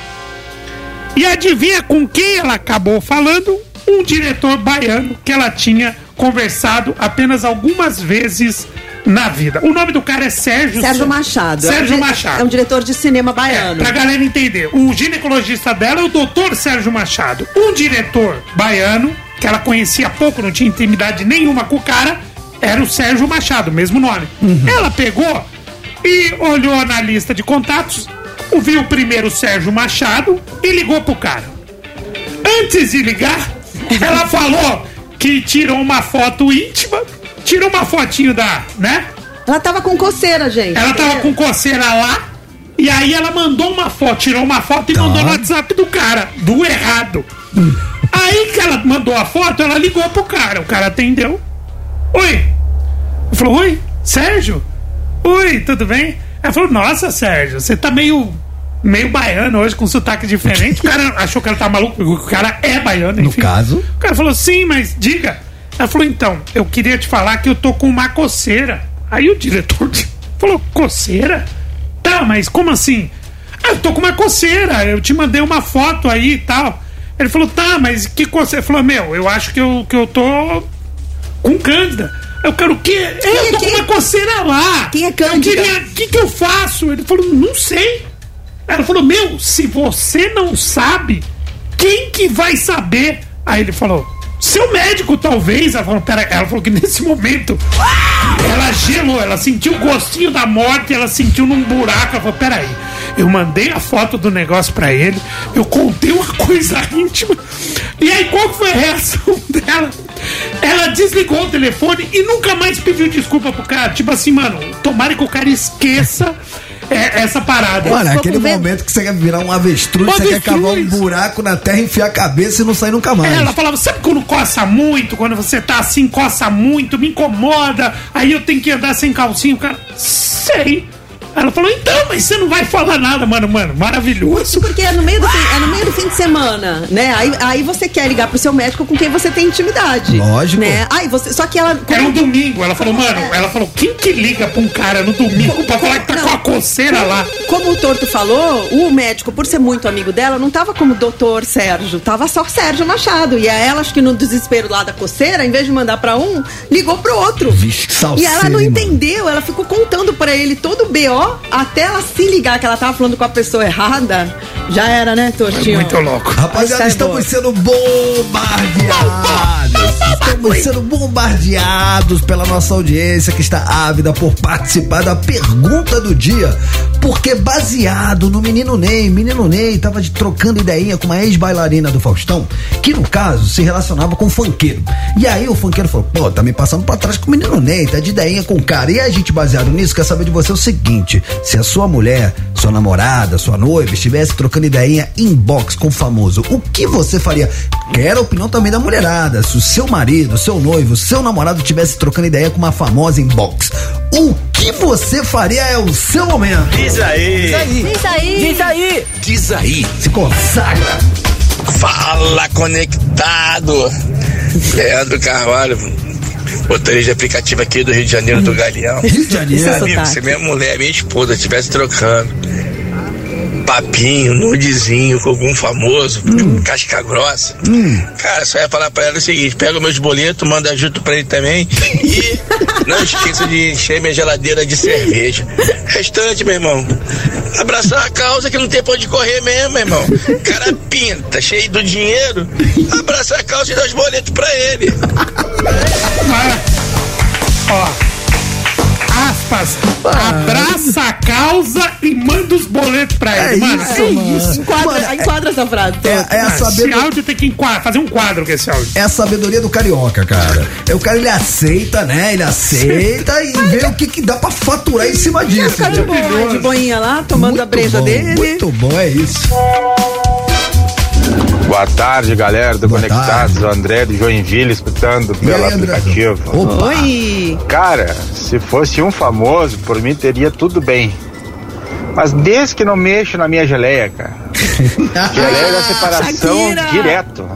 Speaker 2: E adivinha com quem ela acabou falando? Um diretor baiano que ela tinha conversado apenas algumas vezes na vida. O nome do cara é Sérgio
Speaker 3: Sérgio Machado.
Speaker 2: Sérgio
Speaker 3: é um,
Speaker 2: Machado.
Speaker 3: É um diretor de cinema baiano.
Speaker 2: Pra galera entender, o ginecologista dela é o doutor Sérgio Machado. Um diretor baiano, que ela conhecia pouco, não tinha intimidade nenhuma com o cara, era o Sérgio Machado, mesmo nome. Ela pegou e olhou na lista de contatos, viu primeiro o Sérgio Machado e ligou pro cara. Antes de ligar, ela falou que tirou uma foto íntima, tirou uma fotinho da, né?
Speaker 3: Ela tava com coceira, gente.
Speaker 2: Ela tava com coceira lá. E aí ela mandou uma foto, tirou uma foto e mandou no WhatsApp do cara, do errado. Aí que ela mandou a foto, ela ligou pro cara. O cara atendeu. Oi. Falou, oi, Sérgio? Oi, tudo bem? Ela falou, nossa, Sérgio, você tá meio. Meio baiano hoje, com sotaque diferente. O cara achou que ela tá maluco, o cara é baiano,
Speaker 1: No
Speaker 2: enfim.
Speaker 1: caso.
Speaker 2: O cara falou, sim, mas diga. Ela falou, então, eu queria te falar que eu tô com uma coceira. Aí o diretor <laughs> falou, coceira? Tá, mas como assim? Ah, eu tô com uma coceira, eu te mandei uma foto aí e tal. Ele falou, tá, mas que coceira? Ele falou, meu, eu acho que eu, que eu tô com cândida. Eu quero o quê? É, eu tô com uma coceira lá. Quem é cândida? O que, que eu faço? Ele falou, não sei. Ela falou, meu, se você não sabe, quem que vai saber? Aí ele falou, seu médico talvez. Ela falou, pera, ela falou que nesse momento ela gelou, ela sentiu o gostinho da morte, ela sentiu num buraco. Ela falou, peraí, eu mandei a foto do negócio pra ele, eu contei uma <laughs> coisa íntima. E aí, qual foi a reação <laughs> dela? Ela desligou o telefone e nunca mais pediu desculpa pro cara. Tipo assim, mano, tomara que o cara esqueça é, essa parada.
Speaker 1: Olha,
Speaker 2: Ficou
Speaker 1: aquele momento que você quer virar um avestruz,
Speaker 2: Um
Speaker 1: você quer
Speaker 2: avestruz.
Speaker 1: cavar um buraco na terra, enfiar a cabeça e não sair nunca mais.
Speaker 2: É, Ela falava, sabe quando coça muito? Quando você tá assim, coça muito, me incomoda, aí eu tenho que andar sem calcinha. O cara, sei. Ela falou, então, mas você não vai falar nada, mano, mano, maravilhoso.
Speaker 3: Porque é no meio do fim, é no meio do fim de semana, né? Aí, aí você quer ligar pro seu médico com quem você tem intimidade.
Speaker 1: Lógico.
Speaker 3: Né? Aí você, só que ela.
Speaker 2: Era um domingo, ela falou, mano, ela falou, quem que liga pra um cara no domingo pra falar que tá com a coceira lá?
Speaker 3: Como o Torto falou, o médico, por ser muito amigo dela, não tava como doutor Sérgio, tava só Sérgio Machado. E a ela, acho que no desespero lá da coceira, em vez de mandar pra um, ligou pro outro.
Speaker 1: Vixe,
Speaker 3: E ela não
Speaker 1: salseiro, hein,
Speaker 3: entendeu, ela ficou contando pra ele todo o BO até ela se ligar que ela tava falando com a pessoa errada. Já era, né, Tortinho?
Speaker 2: Muito louco.
Speaker 1: Rapaziada, estamos sendo bombardeados. Estamos sendo bombardeados pela nossa audiência que está ávida por participar da pergunta do dia. Porque baseado no menino Ney, menino Ney tava de- trocando ideinha com uma ex-bailarina do Faustão, que no caso se relacionava com o funkeiro. E aí o funkeiro falou: pô, tá me passando pra trás com o menino Ney, tá de ideinha com o cara. E a gente, baseado nisso, quer saber de você o seguinte: se a sua mulher, sua namorada, sua noiva estivesse trocando ideinha inbox com o famoso, o que você faria? Quero a opinião também da mulherada. Se o seu marido, seu noivo, seu namorado estivesse trocando ideia com uma famosa inbox, o que você faria é o seu momento.
Speaker 11: Diz aí.
Speaker 6: Diz aí. Diz aí.
Speaker 13: Diz aí.
Speaker 1: Se consagra.
Speaker 11: Fala conectado. Leandro Carvalho, motorista de aplicativo aqui do Rio de Janeiro do Galeão.
Speaker 1: Rio de Janeiro.
Speaker 11: Meu amigo,
Speaker 3: sotaque.
Speaker 11: se minha mulher, minha esposa estivesse trocando papinho, nudezinho com algum famoso, casca grossa, cara, só ia falar pra ela o seguinte: pega meus boletos, manda junto pra ele também e
Speaker 14: Não esqueça de encher minha geladeira de cerveja. Restante, meu irmão. Abraçar a causa que não tem pra onde correr mesmo, meu irmão. Cara pinta, cheio do dinheiro. Abraçar a causa e dar os boletos pra ele.
Speaker 2: Ó. Aspas. Abraça a causa e manda os boletos pra ele.
Speaker 1: É
Speaker 2: mano,
Speaker 1: isso,
Speaker 2: que
Speaker 1: mano.
Speaker 2: isso?
Speaker 3: Enquadra, enquadra essa frase.
Speaker 1: É, é a
Speaker 2: Esse
Speaker 1: sabedoria.
Speaker 2: áudio tem que fazer um quadro com esse áudio.
Speaker 1: É a sabedoria do carioca, cara. É o cara ele aceita, né? Ele aceita e vê o que, que dá pra faturar em cima disso.
Speaker 3: Ficar de, boa, de boinha lá, tomando a breja
Speaker 1: bom,
Speaker 3: dele.
Speaker 1: Muito bom, é isso.
Speaker 11: Boa tarde, galera do Conectados. O André de Joinville escutando pelo aplicativo.
Speaker 3: Oi!
Speaker 11: Cara, se fosse um famoso, por mim teria tudo bem. Mas desde que não mexo na minha geleia, cara. <laughs> geleia da separação
Speaker 3: Shakira!
Speaker 11: direto.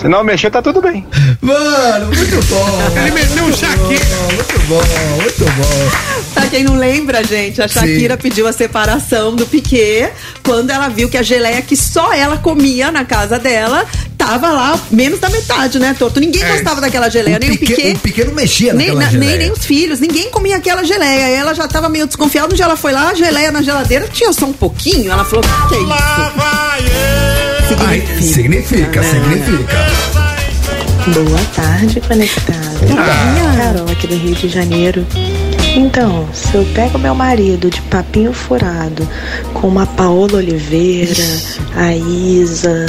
Speaker 11: Se não mexer, tá tudo bem.
Speaker 1: Mano, muito bom.
Speaker 2: Ele meteu um Shakira.
Speaker 1: Muito bom, muito bom.
Speaker 3: Pra quem não lembra, gente, a Shakira
Speaker 1: Sim.
Speaker 3: pediu a separação do Piquet quando ela viu que a geleia que só ela comia na casa dela tava lá menos da metade, né, Torto? Ninguém gostava daquela geleia,
Speaker 1: O
Speaker 3: nem o
Speaker 1: Piquet-
Speaker 3: Piquet.
Speaker 1: o Piquet não mexia
Speaker 3: nem,
Speaker 1: naquela
Speaker 3: na-
Speaker 1: geleia.
Speaker 3: nem, nem os filhos, ninguém comia aquela geleia. Ela já tava meio desconfiada, onde ela foi lá, a geleia na geladeira tinha só um pouquinho. Ela falou: que é isso?
Speaker 1: Ai, significa, significa.
Speaker 15: Boa tarde, conectado. Carol, aqui do Rio de Janeiro. Então, se eu pego meu marido de papinho furado com uma Paola Oliveira, a Isa,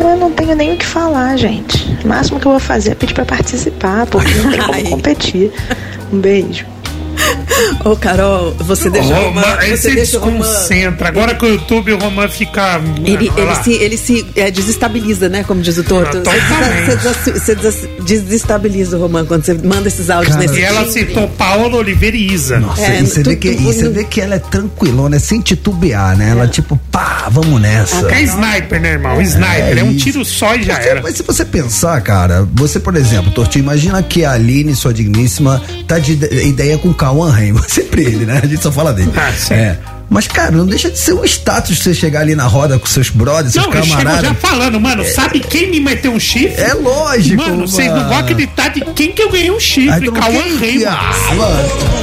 Speaker 15: eu não tenho nem o que falar, gente. O máximo que eu vou fazer é pedir pra participar, porque não tem como <laughs> competir. Um beijo.
Speaker 3: Ô, Carol, você deixa o. Romã,
Speaker 2: ele
Speaker 3: Você deixa
Speaker 2: desconcentra. Agora com o YouTube o Romã fica.
Speaker 3: Ele, ele se, ele se é, desestabiliza, né? Como diz o Torto.
Speaker 2: Ah,
Speaker 3: Você, você desestabiliza o Romã quando você manda esses áudios nesse
Speaker 2: E ela citou Paola Oliveira e Isa.
Speaker 1: Nossa,
Speaker 3: É,
Speaker 1: e você vê, que,
Speaker 3: tu-
Speaker 1: e você vê que ela é tranquilona, é sem titubear, né? Ela tipo, pá, vamos nessa.
Speaker 2: É sniper, né, irmão? Sniper. É, um
Speaker 1: isso.
Speaker 2: tiro só e já era.
Speaker 1: Mas se você pensar, cara, você, por exemplo, Tortinho, imagina que a Aline, sua digníssima, tá de ide- ideia com o Cauã <laughs> Sempre ele, né? A gente só fala dele.
Speaker 2: Ah, sim.
Speaker 1: É. Mas, cara, não deixa de ser um status você chegar ali na roda com seus brothers, seus
Speaker 2: Não, eu
Speaker 1: camaradas.
Speaker 2: já falando, mano, sabe quem me meteu um chifre?
Speaker 1: É lógico,
Speaker 2: Mano, vocês não vão acreditar de quem que eu ganhei um chifre. Cauã
Speaker 1: quer-
Speaker 2: Raymond.
Speaker 1: Ah, mano,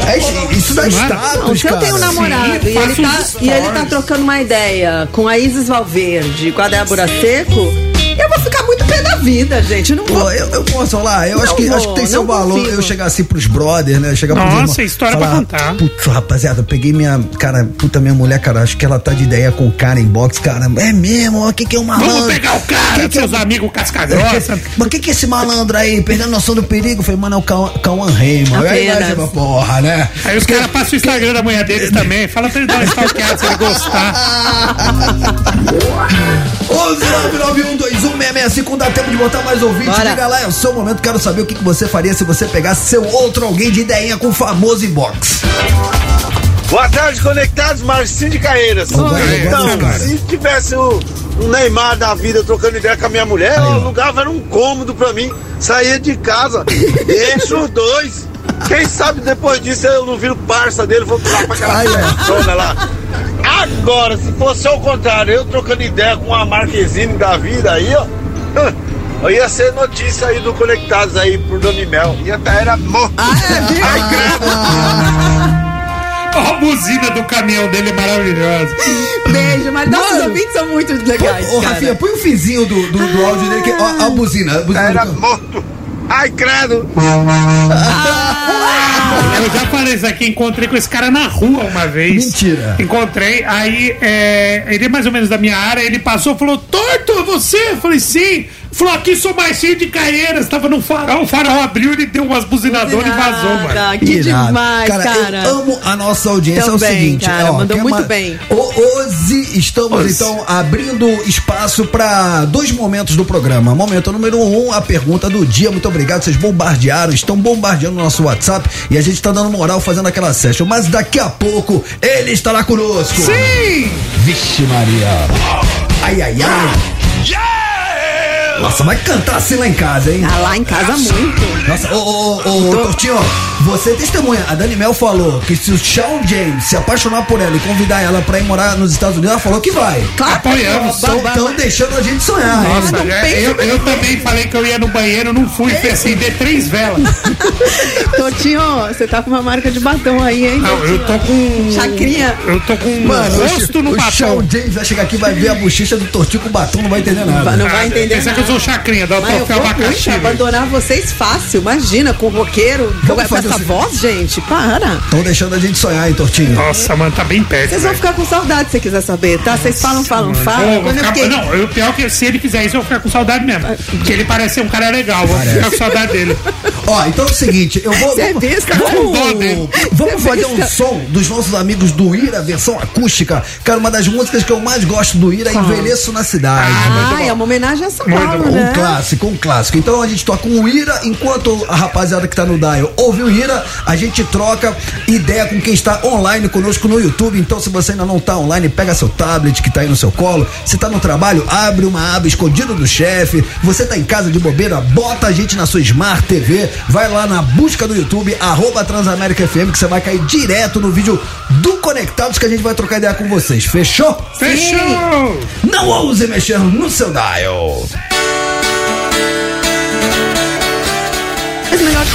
Speaker 1: é- isso dá
Speaker 2: Mano,
Speaker 1: status,
Speaker 3: Não, se eu
Speaker 1: cara.
Speaker 3: tenho um namorado
Speaker 2: Sim,
Speaker 3: e, ele tá, e ele tá trocando uma ideia com a Isis Valverde, com a Débora Seco, eu vou ficar muito pé da vida, gente. Eu Não
Speaker 1: Pô,
Speaker 3: vou.
Speaker 1: eu, eu posso falar, eu acho que,
Speaker 3: vou,
Speaker 1: acho que tem seu valor
Speaker 3: consigo.
Speaker 1: eu chegar assim pros brothers, né? Chegar
Speaker 2: Nossa,
Speaker 1: irmãos,
Speaker 2: história pra
Speaker 1: falar,
Speaker 2: contar.
Speaker 1: Putz, rapaziada, eu peguei minha, cara, puta, minha mulher, cara, acho que ela tá de ideia com o cara em box, cara. É mesmo, o que que é o malandro?
Speaker 2: Vamos pegar o cara,
Speaker 1: Que que é
Speaker 2: seus amigos casca grossa. <laughs>
Speaker 1: Mas o que que é esse malandro aí, perdendo noção do perigo? Eu falei, mano, é o Cauã Cauã Raymond. Aí ser uma porra, né?
Speaker 2: Aí os caras passam o Instagram da mulher deles também. Fala pra ele dar uma stalkeada se ele gostar. <laughs>
Speaker 1: 11991216665 dá tempo de botar mais ouvinte.
Speaker 3: Bora.
Speaker 1: Liga lá, é o seu momento. Quero saber o que, que você faria se você pegasse seu outro alguém de ideinha com o famoso inbox.
Speaker 16: Boa tarde, conectados, Marcinho de
Speaker 1: oi,
Speaker 16: então, se tivesse o, o Neymar da vida trocando ideia com a minha mulher,
Speaker 1: Aí,
Speaker 16: o lugar era um cômodo pra mim. Saía de casa, <laughs> deixa os dois. Quem sabe depois disso eu não viro parça dele, vou pular pra aquela
Speaker 1: Aí, é.
Speaker 16: zona lá. Agora, se fosse ao contrário, eu trocando ideia com a Marquezine da vida aí, ó. Eu <laughs> ia ser notícia aí do Conectados aí por Dona Mel. Ia estar era morto.
Speaker 3: Ah, é? <laughs>
Speaker 16: Ai, credo. <laughs>
Speaker 2: A buzina do caminhão dele é maravilhosa.
Speaker 3: Beijo, mas nossos ouvintes são muito legais.
Speaker 1: Ô. Rafinha, põe o fizinho do, do, do áudio dele, que, ó, a buzina. A buzina
Speaker 16: Era
Speaker 1: do-
Speaker 16: morto. Ai, credo.
Speaker 2: Eu já falei isso aqui, encontrei com esse cara na rua uma vez.
Speaker 1: Mentira.
Speaker 2: Encontrei, aí é, ele é mais ou menos da minha área, ele passou e falou, Torto, é você? Eu falei, sim. Falou, aqui sou mais cheio de Caeiras, tava no farol, o farol abriu, ele deu umas buzinadoras e vazou, mano.
Speaker 3: Que
Speaker 1: Irado.
Speaker 3: demais, cara.
Speaker 1: Eu amo a nossa audiência. é o
Speaker 3: Também,
Speaker 1: seguinte,
Speaker 3: cara,
Speaker 1: ó,
Speaker 3: mandou muito
Speaker 1: uma-
Speaker 3: bem.
Speaker 1: O- Hoje estamos
Speaker 2: Hoje.
Speaker 1: então abrindo espaço para dois momentos do programa. Momento número um, a pergunta do dia. Muito obrigado, vocês bombardearam, estão bombardeando o nosso WhatsApp e a gente está dando moral fazendo aquela session. Mas daqui a pouco ele estará conosco.
Speaker 2: Sim!
Speaker 1: Vixe Maria. Ai, ai, ai. Nossa, vai cantar assim lá em casa, hein?
Speaker 3: Ah, lá em casa muito.
Speaker 1: Nossa, ô, ô, ô, ô, Tortinho, você é testemunha. A Dani Mel falou que se o Shawn James se apaixonar por ela e convidar ela pra ir morar nos Estados Unidos, ela falou que vai.
Speaker 2: Claro, apoiamos.
Speaker 1: Estão deixando a gente sonhar. hein?
Speaker 2: Nossa, já- eu, eu também falei que eu ia no banheiro, não fui, fui assim, dei três velas. <laughs>
Speaker 3: Totinho, você tá com uma marca de batom aí, hein?
Speaker 2: Não, eu tô com.
Speaker 3: Chacrinha.
Speaker 2: Eu tô com um
Speaker 1: Mano,
Speaker 2: rosto
Speaker 1: o,
Speaker 2: no
Speaker 1: o
Speaker 2: batom.
Speaker 1: Shawn James vai chegar aqui, vai ver a bochecha do Tortinho com o batom, não vai entender nada.
Speaker 3: Não vai entender
Speaker 2: Pensa que eu sou chacrinha, o
Speaker 3: Mas eu
Speaker 2: troféu
Speaker 3: vou
Speaker 2: abacaxi.
Speaker 3: muito abandonar vocês fácil. Imagina, com roqueiro, com
Speaker 1: Vamos fazer
Speaker 3: essa
Speaker 1: o-
Speaker 3: voz, gente. Para.
Speaker 1: Estão deixando a gente sonhar, hein, Tortinho?
Speaker 2: Nossa, mano, tá bem perto.
Speaker 3: Vocês vão ficar com saudade se você quiser saber, tá? Vocês falam, falam,
Speaker 2: Pô,
Speaker 3: falam. Quando eu
Speaker 2: ficar-
Speaker 3: fiquei...
Speaker 2: Não, eu- o pior é que se ele fizer isso, eu vou ficar com saudade mesmo. Porque ele parece ser um cara legal, vou ficar com saudade dele.
Speaker 1: Ó, então é o seguinte, eu vou.
Speaker 3: Você é
Speaker 1: vamos-
Speaker 3: besta,
Speaker 1: vamos, vamos
Speaker 3: Você é
Speaker 1: fazer um som dos nossos amigos do Ira, versão acústica. Cara, uma das músicas que eu mais gosto do Ira é Envelheço na Cidade.
Speaker 3: Ah, é uma homenagem a São Paulo,
Speaker 1: Um
Speaker 3: né?
Speaker 1: clássico, um clássico. Então a gente toca um Ira, enquanto a rapaziada que tá no Dial ouve o Ira, a gente troca ideia com quem está online conosco no YouTube. Então, se você ainda não tá online, pega seu tablet que tá aí no seu colo. Você tá no trabalho, abre uma aba escondido do chefe. Você tá em casa de bobeira, bota a gente na sua Smart TV. Vai lá na busca do YouTube, arroba Transamérica FM, que você vai cair direto no vídeo do Conectados que a gente vai trocar ideia com vocês. Fechou?
Speaker 2: Fechou!
Speaker 1: Não ouse mexer no seu dial.
Speaker 3: Mas melhor...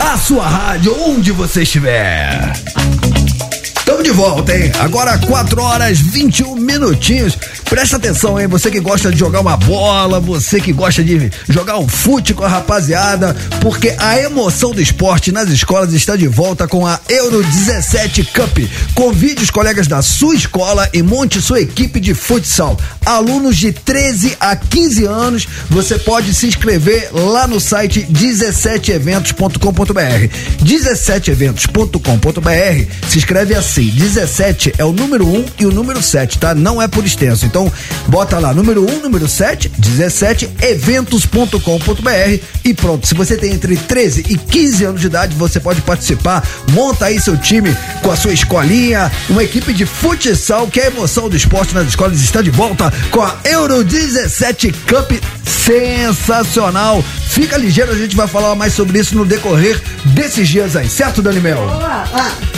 Speaker 1: A sua rádio, onde você estiver. Estamos de volta, hein? Agora 4 horas 21 minutinhos. Presta atenção, hein? Você que gosta de jogar uma bola, você que gosta de jogar um fute com a rapaziada, porque a emoção do esporte nas escolas está de volta com a Euro 17 Cup. Convide os colegas da sua escola e monte sua equipe de futsal. Alunos de 13 a 15 anos, você pode se inscrever lá no site 17eventos.com.br. 17eventos.com.br se escreve assim: 17 é o número 1 e o número 7, tá? Não é por extenso. Então, bota lá número 1, número 7, 17eventos.com.br e pronto. Se você tem entre 13 e 15 anos de idade, você pode participar. Monta aí seu time com a sua escolinha, uma equipe de futsal, que é a emoção do esporte nas escolas está de volta com a Euro 17 Cup sensacional. Fica ligeiro, a gente vai falar mais sobre isso no decorrer desses dias aí, certo, Dani Mel?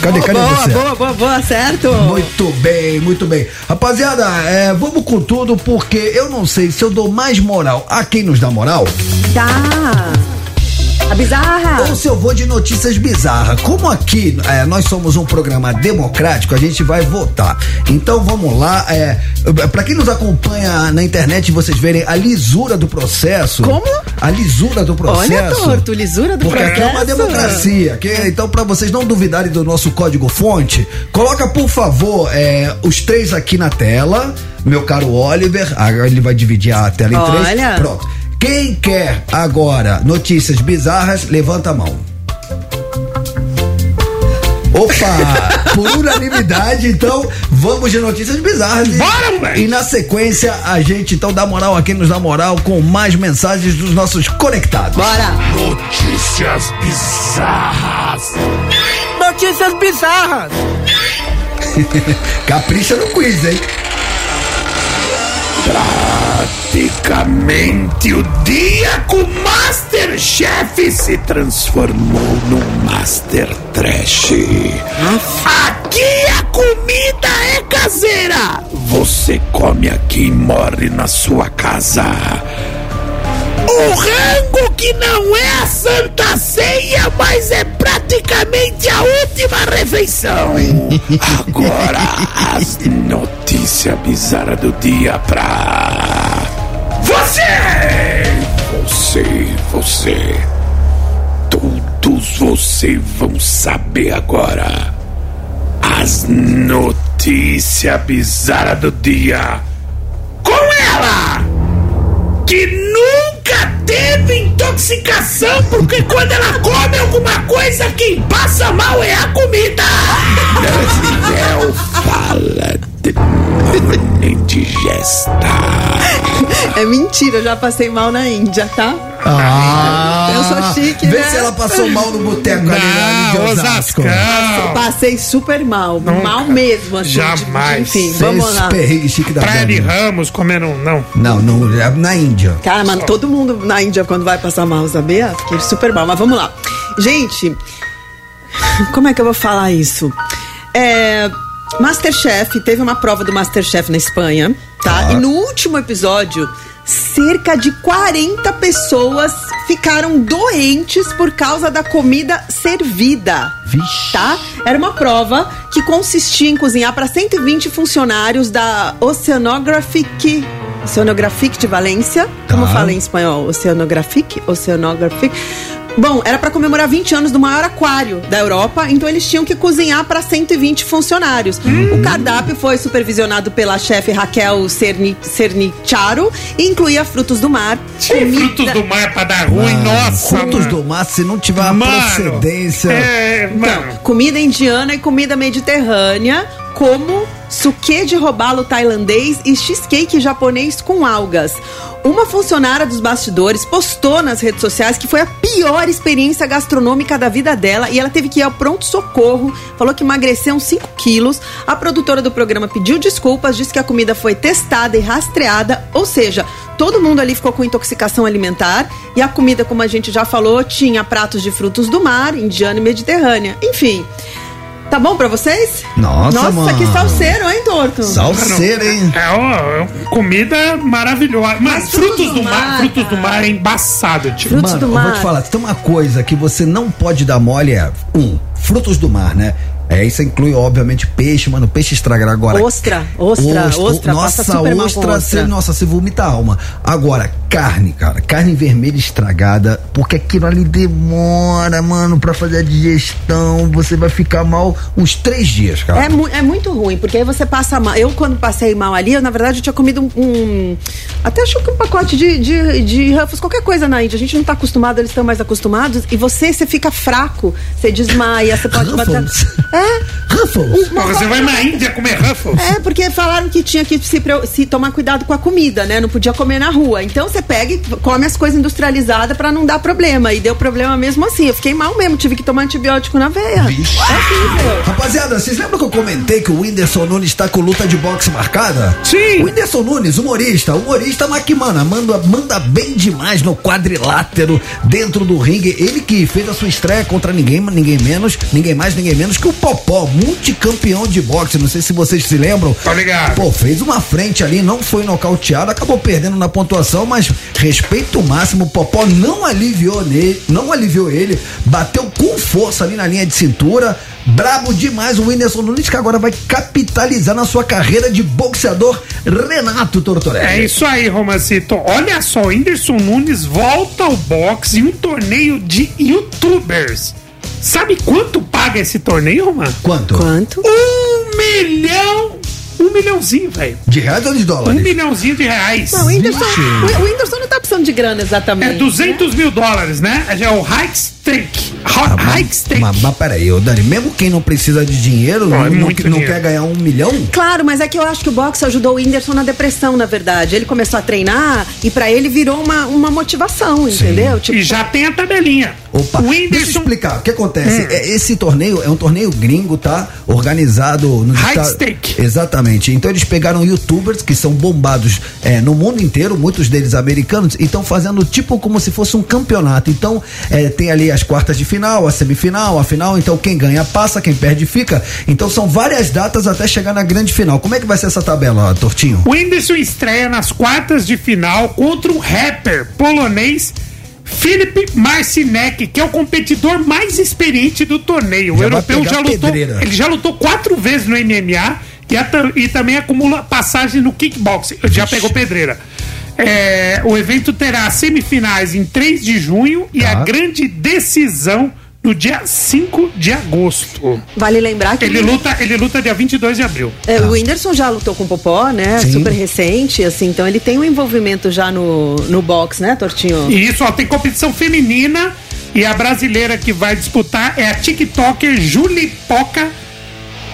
Speaker 1: Cadê, cadê
Speaker 3: boa,
Speaker 1: você?
Speaker 3: boa, boa, boa, certo.
Speaker 1: Muito bem, muito bem. Rapaziada, é, vamos com tudo, porque eu não sei se eu dou mais moral a quem nos dá moral
Speaker 3: Tá. A bizarra.
Speaker 1: ou se eu vou de notícias bizarras. Como aqui é, nós somos um programa democrático, a gente vai votar. Então vamos lá. É, para quem nos acompanha na internet, vocês verem a lisura do processo.
Speaker 3: Como?
Speaker 1: A lisura do processo.
Speaker 3: Olha, torto, lisura do
Speaker 1: Porque aqui é uma
Speaker 3: processo.
Speaker 1: democracia. Que, então, para vocês não duvidarem do nosso código fonte, coloca, por favor, é, os três aqui na tela. Meu caro Oliver, agora ele vai dividir a tela em três.
Speaker 3: Olha.
Speaker 1: Pronto. Quem quer agora notícias bizarras, levanta a mão. Opa! Por unanimidade, então, vamos de notícias bizarras. E,
Speaker 2: Bora, moleque!
Speaker 1: e na sequência, a gente então dá moral a quem nos dá moral com mais mensagens dos nossos conectados.
Speaker 3: Bora.
Speaker 5: Notícias bizarras.
Speaker 6: Notícias bizarras. <laughs>
Speaker 1: Capricha no quiz, hein?
Speaker 5: Praticamente o dia com Masterchef se transformou num Master Trash. Aqui a comida é caseira. Você come aqui e morre na sua casa. O rango que não é a Santa Ceia, mas é praticamente a última refeição. <laughs> Agora, as notícias bizarras do dia pra. Você! Você, você. Todos vocês vão saber agora. As notícias bizarras do dia. Com ela! que nunca teve intoxicação, porque quando ela come alguma coisa, quem passa mal é a comida. Daniel fala indigesta.
Speaker 3: É mentira, eu já passei mal na Índia, tá?
Speaker 1: Ah,
Speaker 3: Eu sou chique,
Speaker 1: Vê
Speaker 3: né?
Speaker 1: se ela passou mal no boteco ali na de Osasco.
Speaker 3: Passei super mal. mal mesmo, assim.
Speaker 2: Jamais.
Speaker 3: Enfim, vamos lá.
Speaker 1: perrengue chique da
Speaker 2: Praia de. Ramos, comendo. Não.
Speaker 1: Não, não, é na Índia.
Speaker 3: Cara, mano, todo mundo na Índia quando vai passar mal, sabia? Fiquei super mal. Mas vamos lá. Gente, <laughs> como é que eu vou falar isso? É. Masterchef, teve uma prova do Masterchef na Espanha, tá?
Speaker 1: Ah.
Speaker 3: E no último episódio, cerca de 40 pessoas ficaram doentes por causa da comida servida.
Speaker 1: Vixe.
Speaker 3: Tá? Era uma prova que consistia em cozinhar para 120 funcionários da Oceanographic. Oceanographic de Valência. Como
Speaker 1: Tá.
Speaker 3: fala em espanhol? Oceanographic? Oceanographic. Bom, era para comemorar 20 anos do maior aquário da Europa, então eles tinham que cozinhar para 120 funcionários. O cardápio foi supervisionado pela chefe Raquel Cerni, Cernicharo e incluía frutos do mar,
Speaker 2: Frutos do mar pra dar ruim,
Speaker 1: Mano,
Speaker 2: nossa.
Speaker 1: Frutos
Speaker 2: mano.
Speaker 1: do mar, se não tiver uma
Speaker 2: Mano,
Speaker 1: procedência.
Speaker 2: É,
Speaker 3: Então,
Speaker 2: mano.
Speaker 3: comida indiana e comida mediterrânea, como suquê de robalo tailandês e cheesecake japonês com algas. Uma funcionária dos bastidores postou nas redes sociais que foi a pior experiência gastronômica da vida dela e ela teve que ir ao pronto-socorro, falou que emagreceu uns 5 quilos. A produtora do programa pediu desculpas, disse que a comida foi testada e rastreada, ou seja, todo mundo ali ficou com intoxicação alimentar e a comida, como a gente já falou, tinha pratos de frutos do mar, indiana e mediterrânea. Enfim. Tá bom pra vocês?
Speaker 1: Nossa,
Speaker 3: Nossa,
Speaker 1: mano.
Speaker 3: que salseiro, hein, Torto?
Speaker 1: Salseiro, hein?
Speaker 2: É, ó, é comida maravilhosa. Mas,
Speaker 3: Mas
Speaker 2: frutos, do mar, frutos do mar é embaçado, tipo.
Speaker 3: Frutos
Speaker 1: Mano,
Speaker 3: do
Speaker 1: eu vou
Speaker 3: mar.
Speaker 1: te falar, se tem uma coisa que você não pode dar mole é, um, frutos do mar, né? É, isso inclui, obviamente, peixe, mano. Peixe estraga agora.
Speaker 3: Ostra, ostra, ostra,
Speaker 1: Nossa,
Speaker 3: mal com
Speaker 1: ostra,
Speaker 3: ostra.
Speaker 1: Você, nossa, você vomita a alma. Agora, carne, cara. Carne vermelha estragada, porque aquilo ali demora, mano, pra fazer a digestão. Você vai ficar mal uns três dias, cara.
Speaker 3: É, mu- é muito ruim, porque aí você passa mal. Eu, quando passei mal ali, eu, na verdade, eu tinha comido um. um- até acho que um pacote de, de, de Ruffles, qualquer coisa na Índia. A gente não tá acostumado, eles estão mais acostumados. E você, você fica fraco, você desmaia, você pode bater.
Speaker 1: Ruffles?
Speaker 3: É.
Speaker 1: Ruffles?
Speaker 2: Pô, você vai na Índia comer Ruffles?
Speaker 3: É, porque falaram que tinha que se, se tomar cuidado com a comida, né? Não podia comer na rua. Então você pega e come as coisas industrializadas pra não dar problema. E deu problema mesmo assim. Eu fiquei mal mesmo, tive que tomar antibiótico na veia. É horrível.
Speaker 1: Rapaziada, vocês lembram que eu comentei que o Whindersson Nunes tá com luta de boxe marcada?
Speaker 2: Sim.
Speaker 1: O Whindersson Nunes, humorista, humorista, mas que, mano, manda, manda bem demais no quadrilátero dentro do ringue. Ele que fez a sua estreia contra ninguém, ninguém menos, ninguém mais, ninguém menos que o Popó, multicampeão de boxe. Não sei se vocês se lembram.
Speaker 2: Tá ligado.
Speaker 1: Pô, fez uma frente ali, não foi nocauteado, acabou perdendo na pontuação, mas respeito máximo. Popó não aliviou nele, não aliviou ele, bateu com força ali na linha de cintura. Brabo demais o Whindersson Nunes, que agora vai capitalizar na sua carreira de boxeador Renato Tortorelli.
Speaker 2: É isso aí, Romancito. Olha só, o Whindersson Nunes volta ao boxe em um torneio de youtubers. Sabe quanto paga esse torneio, Roman?
Speaker 1: Quanto?
Speaker 3: Quanto?
Speaker 2: Um milhão. Um milhãozinho, velho.
Speaker 1: De reais ou de
Speaker 2: Um
Speaker 1: dólares?
Speaker 2: milhãozinho de reais.
Speaker 3: Não, o Whindersson, o Whindersson não tá precisando de grana exatamente.
Speaker 2: É 200 mil dólares, né? É o Hike Hike Steak.
Speaker 1: Mas, mas peraí, ô Dani, mesmo quem não precisa de dinheiro,
Speaker 2: Não,
Speaker 1: não,
Speaker 2: é
Speaker 1: não-
Speaker 2: muito
Speaker 1: não
Speaker 2: dinheiro.
Speaker 1: quer ganhar um milhão?
Speaker 3: Claro, mas é que eu acho que o boxe ajudou o Whindersson na depressão, na verdade. Ele começou a treinar e pra ele virou uma, uma motivação, entendeu? Tipo,
Speaker 2: E já tem a tabelinha.
Speaker 1: Opa,
Speaker 2: O
Speaker 1: deixa eu
Speaker 2: Whindersson.
Speaker 1: explicar. O que acontece?
Speaker 2: Hum.
Speaker 1: É, esse torneio é um torneio gringo, tá? Organizado no
Speaker 2: stake.
Speaker 1: Exatamente. Então eles pegaram youtubers que são bombados é, no mundo inteiro, muitos deles americanos, e estão fazendo tipo como se fosse um campeonato. Então é, tem ali as quartas de final, a semifinal, a final. Então quem ganha passa, quem perde fica. Então são várias datas até chegar na grande final. Como é que vai ser essa tabela, Tortinho?
Speaker 2: O Whindersson estreia nas quartas de final contra o rapper polonês Filip Marcinek, que é o competidor mais experiente do torneio. O
Speaker 1: Já vai
Speaker 2: europeu já lutou.
Speaker 1: pedreira.
Speaker 2: Ele já lutou quatro vezes no MMA e, ata- e também acumula passagem no kickboxing. Já pegou pedreira. É, o evento terá semifinais em 3 de junho e
Speaker 1: Tá.
Speaker 2: a grande decisão no dia 5 de agosto.
Speaker 3: vale lembrar que
Speaker 2: Ele luta, ele luta dia 22 de abril.
Speaker 3: É, O Whindersson já lutou com o Popó, né?
Speaker 1: Sim.
Speaker 3: Super recente, assim, então ele tem um envolvimento já no, no boxe, né, Tortinho?
Speaker 2: E isso, ó, tem competição feminina e a brasileira que vai disputar é a TikToker Julie Poca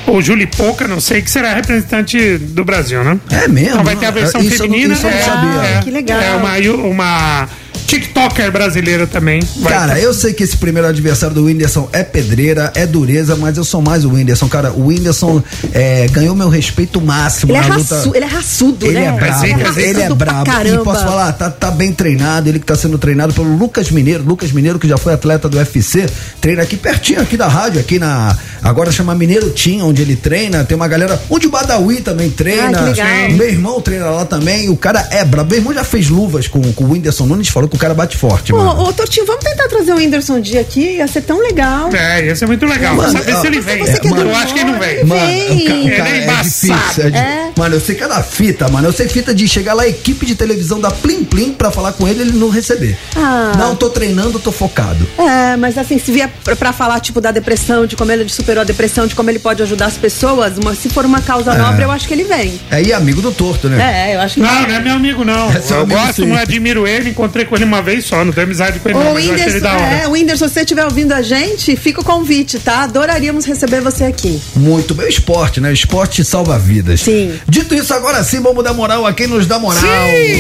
Speaker 2: ou Julie Pouca, não sei, que será representante do Brasil, né?
Speaker 1: É mesmo?
Speaker 2: Então vai ter a versão
Speaker 1: Isso eu não-
Speaker 2: feminina.
Speaker 1: isso eu não
Speaker 2: é,
Speaker 1: sabia.
Speaker 2: é,
Speaker 3: Que legal.
Speaker 2: É uma, uma TikToker brasileira também. vai
Speaker 1: Cara,
Speaker 2: ter.
Speaker 1: eu sei que esse primeiro adversário do Whindersson é pedreira, é dureza, mas eu sou mais o Whindersson. Cara, o Whindersson é, ganhou meu respeito máximo
Speaker 3: Ele é,
Speaker 1: na luta.
Speaker 3: raçu, ele é raçudo,
Speaker 1: Ele
Speaker 3: né?
Speaker 1: é brabo, ele é
Speaker 3: Raçudo pra
Speaker 1: brabo.
Speaker 3: Caramba.
Speaker 1: E posso falar, tá, tá bem treinado. Ele que tá sendo treinado pelo Lucas Mineiro. Lucas Mineiro, que já foi atleta do UFC, treina aqui pertinho, aqui da rádio, aqui na. Agora chama Mineiro Team, onde ele treina. Tem uma galera. Onde o Badawi também treina.
Speaker 3: Ah, que legal.
Speaker 1: Sim. Meu irmão treina lá também. O cara é brabo. Meu irmão já fez luvas com, com o Whindersson Nunes, falou que o cara bate forte, mano.
Speaker 3: Ô, ô, Tortinho, vamos tentar trazer o Whindersson um dia aqui, ia ser tão legal.
Speaker 2: É, ia ser muito legal.
Speaker 1: Mano,
Speaker 2: Saber
Speaker 1: ó,
Speaker 2: se ele vem.
Speaker 3: é do
Speaker 2: eu acho que ele não vem.
Speaker 1: Mano,
Speaker 3: Vem.
Speaker 1: ca-
Speaker 2: Ele é
Speaker 1: é, difícil. é di-
Speaker 3: É.
Speaker 1: Mano, eu sei cada fita, mano. Eu sei fita de chegar lá, a equipe de televisão da Plim Plim pra falar com ele, ele não receber.
Speaker 3: Ah.
Speaker 1: Não, tô treinando, tô focado.
Speaker 3: É, mas assim, se vier pra, pra falar, tipo, da depressão, de como ele superou a depressão, de como ele pode ajudar as pessoas, uma- se for uma causa
Speaker 1: É.
Speaker 3: nobre, eu acho que ele vem.
Speaker 1: É, e amigo do torto, né?
Speaker 3: É, eu acho que
Speaker 2: Não, não é meu amigo, não.
Speaker 1: É
Speaker 2: eu
Speaker 1: amigo,
Speaker 2: gosto,
Speaker 1: sim.
Speaker 2: não admiro ele, encontrei com ele uma vez só, não tenho amizade com ele, não, achei ele
Speaker 3: Whindersson,
Speaker 2: da hora.
Speaker 3: é, Whindersson, se você estiver ouvindo a gente, fica o convite, tá? Adoraríamos receber você aqui.
Speaker 1: Muito bem, o esporte, né? O esporte salva vidas.
Speaker 3: Sim.
Speaker 1: Dito isso, agora sim, vamos dar moral a quem nos dá moral.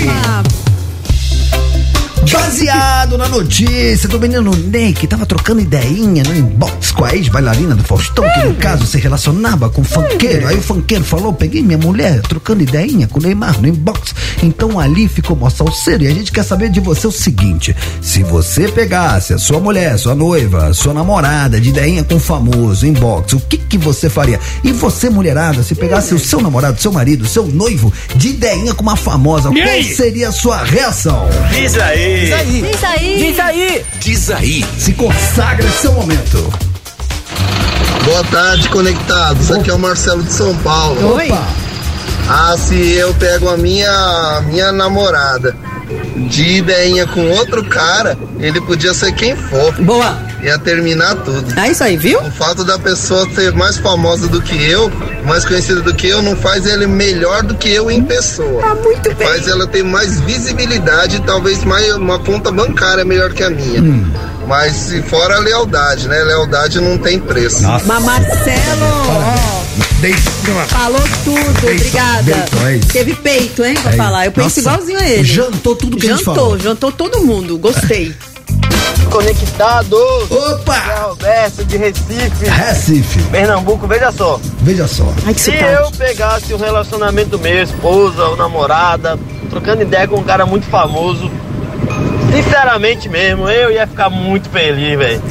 Speaker 3: Ah,
Speaker 1: Baseado na notícia do menino Ney, que tava trocando ideinha no inbox com a ex-bailarina do Faustão, que no caso se relacionava com o funkeiro. Aí o funkeiro falou: peguei minha mulher trocando ideinha com o Neymar no inbox. Então ali ficou mó salseiro. E a gente quer saber de você o seguinte: se você pegasse a sua mulher, sua noiva, sua namorada de ideinha com o famoso inbox, o que que você faria? E você, mulherada, se pegasse o seu namorado, seu marido, seu noivo de ideinha com uma famosa, qual seria a sua reação?
Speaker 14: Diz aí.
Speaker 6: Diz aí.
Speaker 15: Diz aí.
Speaker 6: Diz aí.
Speaker 13: Diz aí.
Speaker 1: Se consagra seu momento.
Speaker 17: Boa tarde, conectados. Aqui é o Marcelo de São Paulo.
Speaker 3: Oi.
Speaker 17: Ah, se eu pego a minha, minha namorada de ideinha com outro cara, ele podia ser quem for.
Speaker 3: Boa.
Speaker 17: Ia terminar tudo.
Speaker 3: É isso aí, viu?
Speaker 17: O fato da pessoa ser mais famosa do que eu, mais conhecida do que eu, não faz ele melhor do que eu em pessoa.
Speaker 3: Tá muito bem.
Speaker 17: Faz ela ter mais visibilidade e talvez mais uma conta bancária melhor que a minha.
Speaker 3: Hum.
Speaker 17: Mas fora a lealdade, né? Lealdade não tem preço.
Speaker 1: Nossa.
Speaker 3: Mas Marcelo, ó, falou tudo, obrigada.
Speaker 1: deitou, é isso.
Speaker 3: Teve peito, hein, pra
Speaker 1: É
Speaker 3: falar. Eu penso
Speaker 1: Nossa,
Speaker 3: igualzinho a ele.
Speaker 1: jantou tudo que a gente
Speaker 3: jantou,
Speaker 1: falou.
Speaker 3: Jantou todo mundo, gostei.
Speaker 16: Conectados.
Speaker 1: Opa!
Speaker 16: Roberto de Recife,
Speaker 1: Recife,
Speaker 16: Pernambuco, veja só.
Speaker 1: veja só.
Speaker 3: Ai, que
Speaker 16: Se eu pegasse o relacionamento meu esposa ou namorada, trocando ideia com um cara muito famoso, sinceramente mesmo, eu ia ficar muito feliz, velho.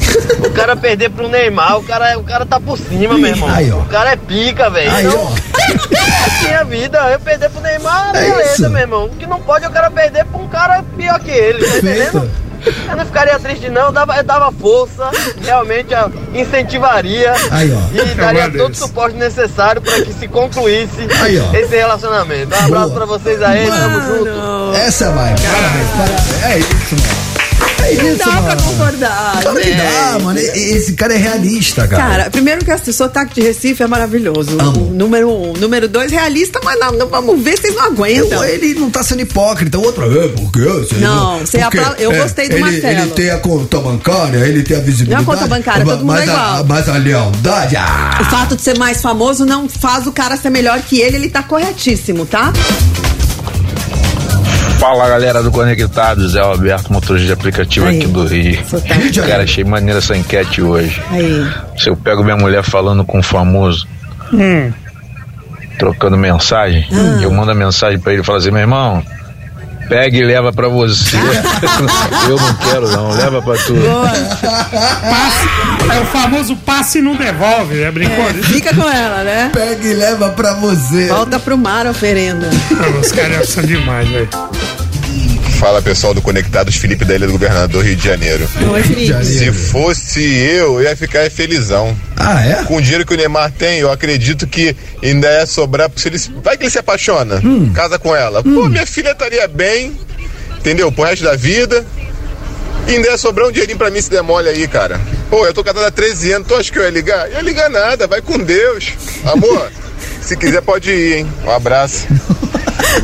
Speaker 16: O cara perder pro Neymar, o cara, o cara tá por cima, meu irmão.
Speaker 1: Aí, ó.
Speaker 16: O cara é pica, velho.
Speaker 1: Aí,
Speaker 16: Então,
Speaker 1: ó. <laughs>
Speaker 16: minha vida, eu perder pro Neymar,
Speaker 1: É
Speaker 16: beleza,
Speaker 1: isso.
Speaker 16: meu irmão. O que não pode é o cara perder pra um cara pior que ele, tá entendendo? Eu não ficaria triste não, eu dava, eu dava força, realmente eu incentivaria
Speaker 1: Aí, ó.
Speaker 16: e daria
Speaker 2: Meu
Speaker 16: todo o suporte necessário para que se concluísse
Speaker 1: Aí, ó.
Speaker 16: esse relacionamento. Um abraço
Speaker 1: Boa.
Speaker 16: pra vocês aí, tamo junto.
Speaker 1: Essa vai. Parabéns, parabéns. É isso, mano. É
Speaker 3: Não
Speaker 1: isso,
Speaker 3: dá pra concordar.
Speaker 1: Claro que dá, mano. Esse cara é realista, cara.
Speaker 3: Cara, primeiro que esse sotaque de Recife é maravilhoso.
Speaker 1: Amo.
Speaker 3: O Número um. Número dois, realista, mas não, não- vamos ver se vocês não aguentam.
Speaker 1: Eu- ele não tá sendo hipócrita. O outro, é, por quê? Você
Speaker 3: Não, você
Speaker 1: porque,
Speaker 3: apla- eu gostei do
Speaker 1: ele,
Speaker 3: Marcelo.
Speaker 1: Ele tem a conta bancária, ele tem a visibilidade.
Speaker 3: Não é a conta bancária, todo mundo é
Speaker 1: a,
Speaker 3: igual.
Speaker 1: Mas a lealdade, ah,
Speaker 3: O fato de ser mais famoso não faz o cara ser melhor que ele, ele tá corretíssimo, tá?
Speaker 11: Fala galera do Conectado, Zé Alberto, motorista de aplicativo
Speaker 3: Aí.
Speaker 11: aqui do Rio.
Speaker 3: Sotaque.
Speaker 11: Cara, achei maneira essa enquete hoje.
Speaker 3: Aí.
Speaker 11: Se eu pego minha mulher falando com um famoso,
Speaker 2: Hum.
Speaker 11: trocando mensagem,
Speaker 3: Ah.
Speaker 11: eu mando a mensagem pra ele e falo assim, meu irmão, pega e leva pra você. <laughs> eu não quero não, leva pra tu.
Speaker 2: Passe, é o famoso passe e não devolve, é brincou?
Speaker 3: É, fica com ela, né?
Speaker 1: pega e leva pra você.
Speaker 3: Volta pro mar a oferenda.
Speaker 2: Não, Os caras são demais, velho.
Speaker 9: Fala pessoal do Conectados, Felipe da Ilha do Governador, Rio de Janeiro.
Speaker 3: Oi, Felipe.
Speaker 9: Se fosse eu, eu ia ficar felizão.
Speaker 1: Ah, é?
Speaker 9: Com o dinheiro que o Neymar tem, eu acredito que ainda ia sobrar. Se ele, vai que ele se apaixona,
Speaker 1: Hum.
Speaker 9: casa com ela. Pô, minha filha estaria bem, entendeu? Pro resto da vida. E ainda ia sobrar um dinheirinho pra mim se der mole aí, cara. Pô, eu tô casado há 13 anos, tu acha que eu ia ligar? Eu ia ligar nada, vai com Deus. Amor, <laughs> se quiser pode ir, hein? Um abraço. <laughs>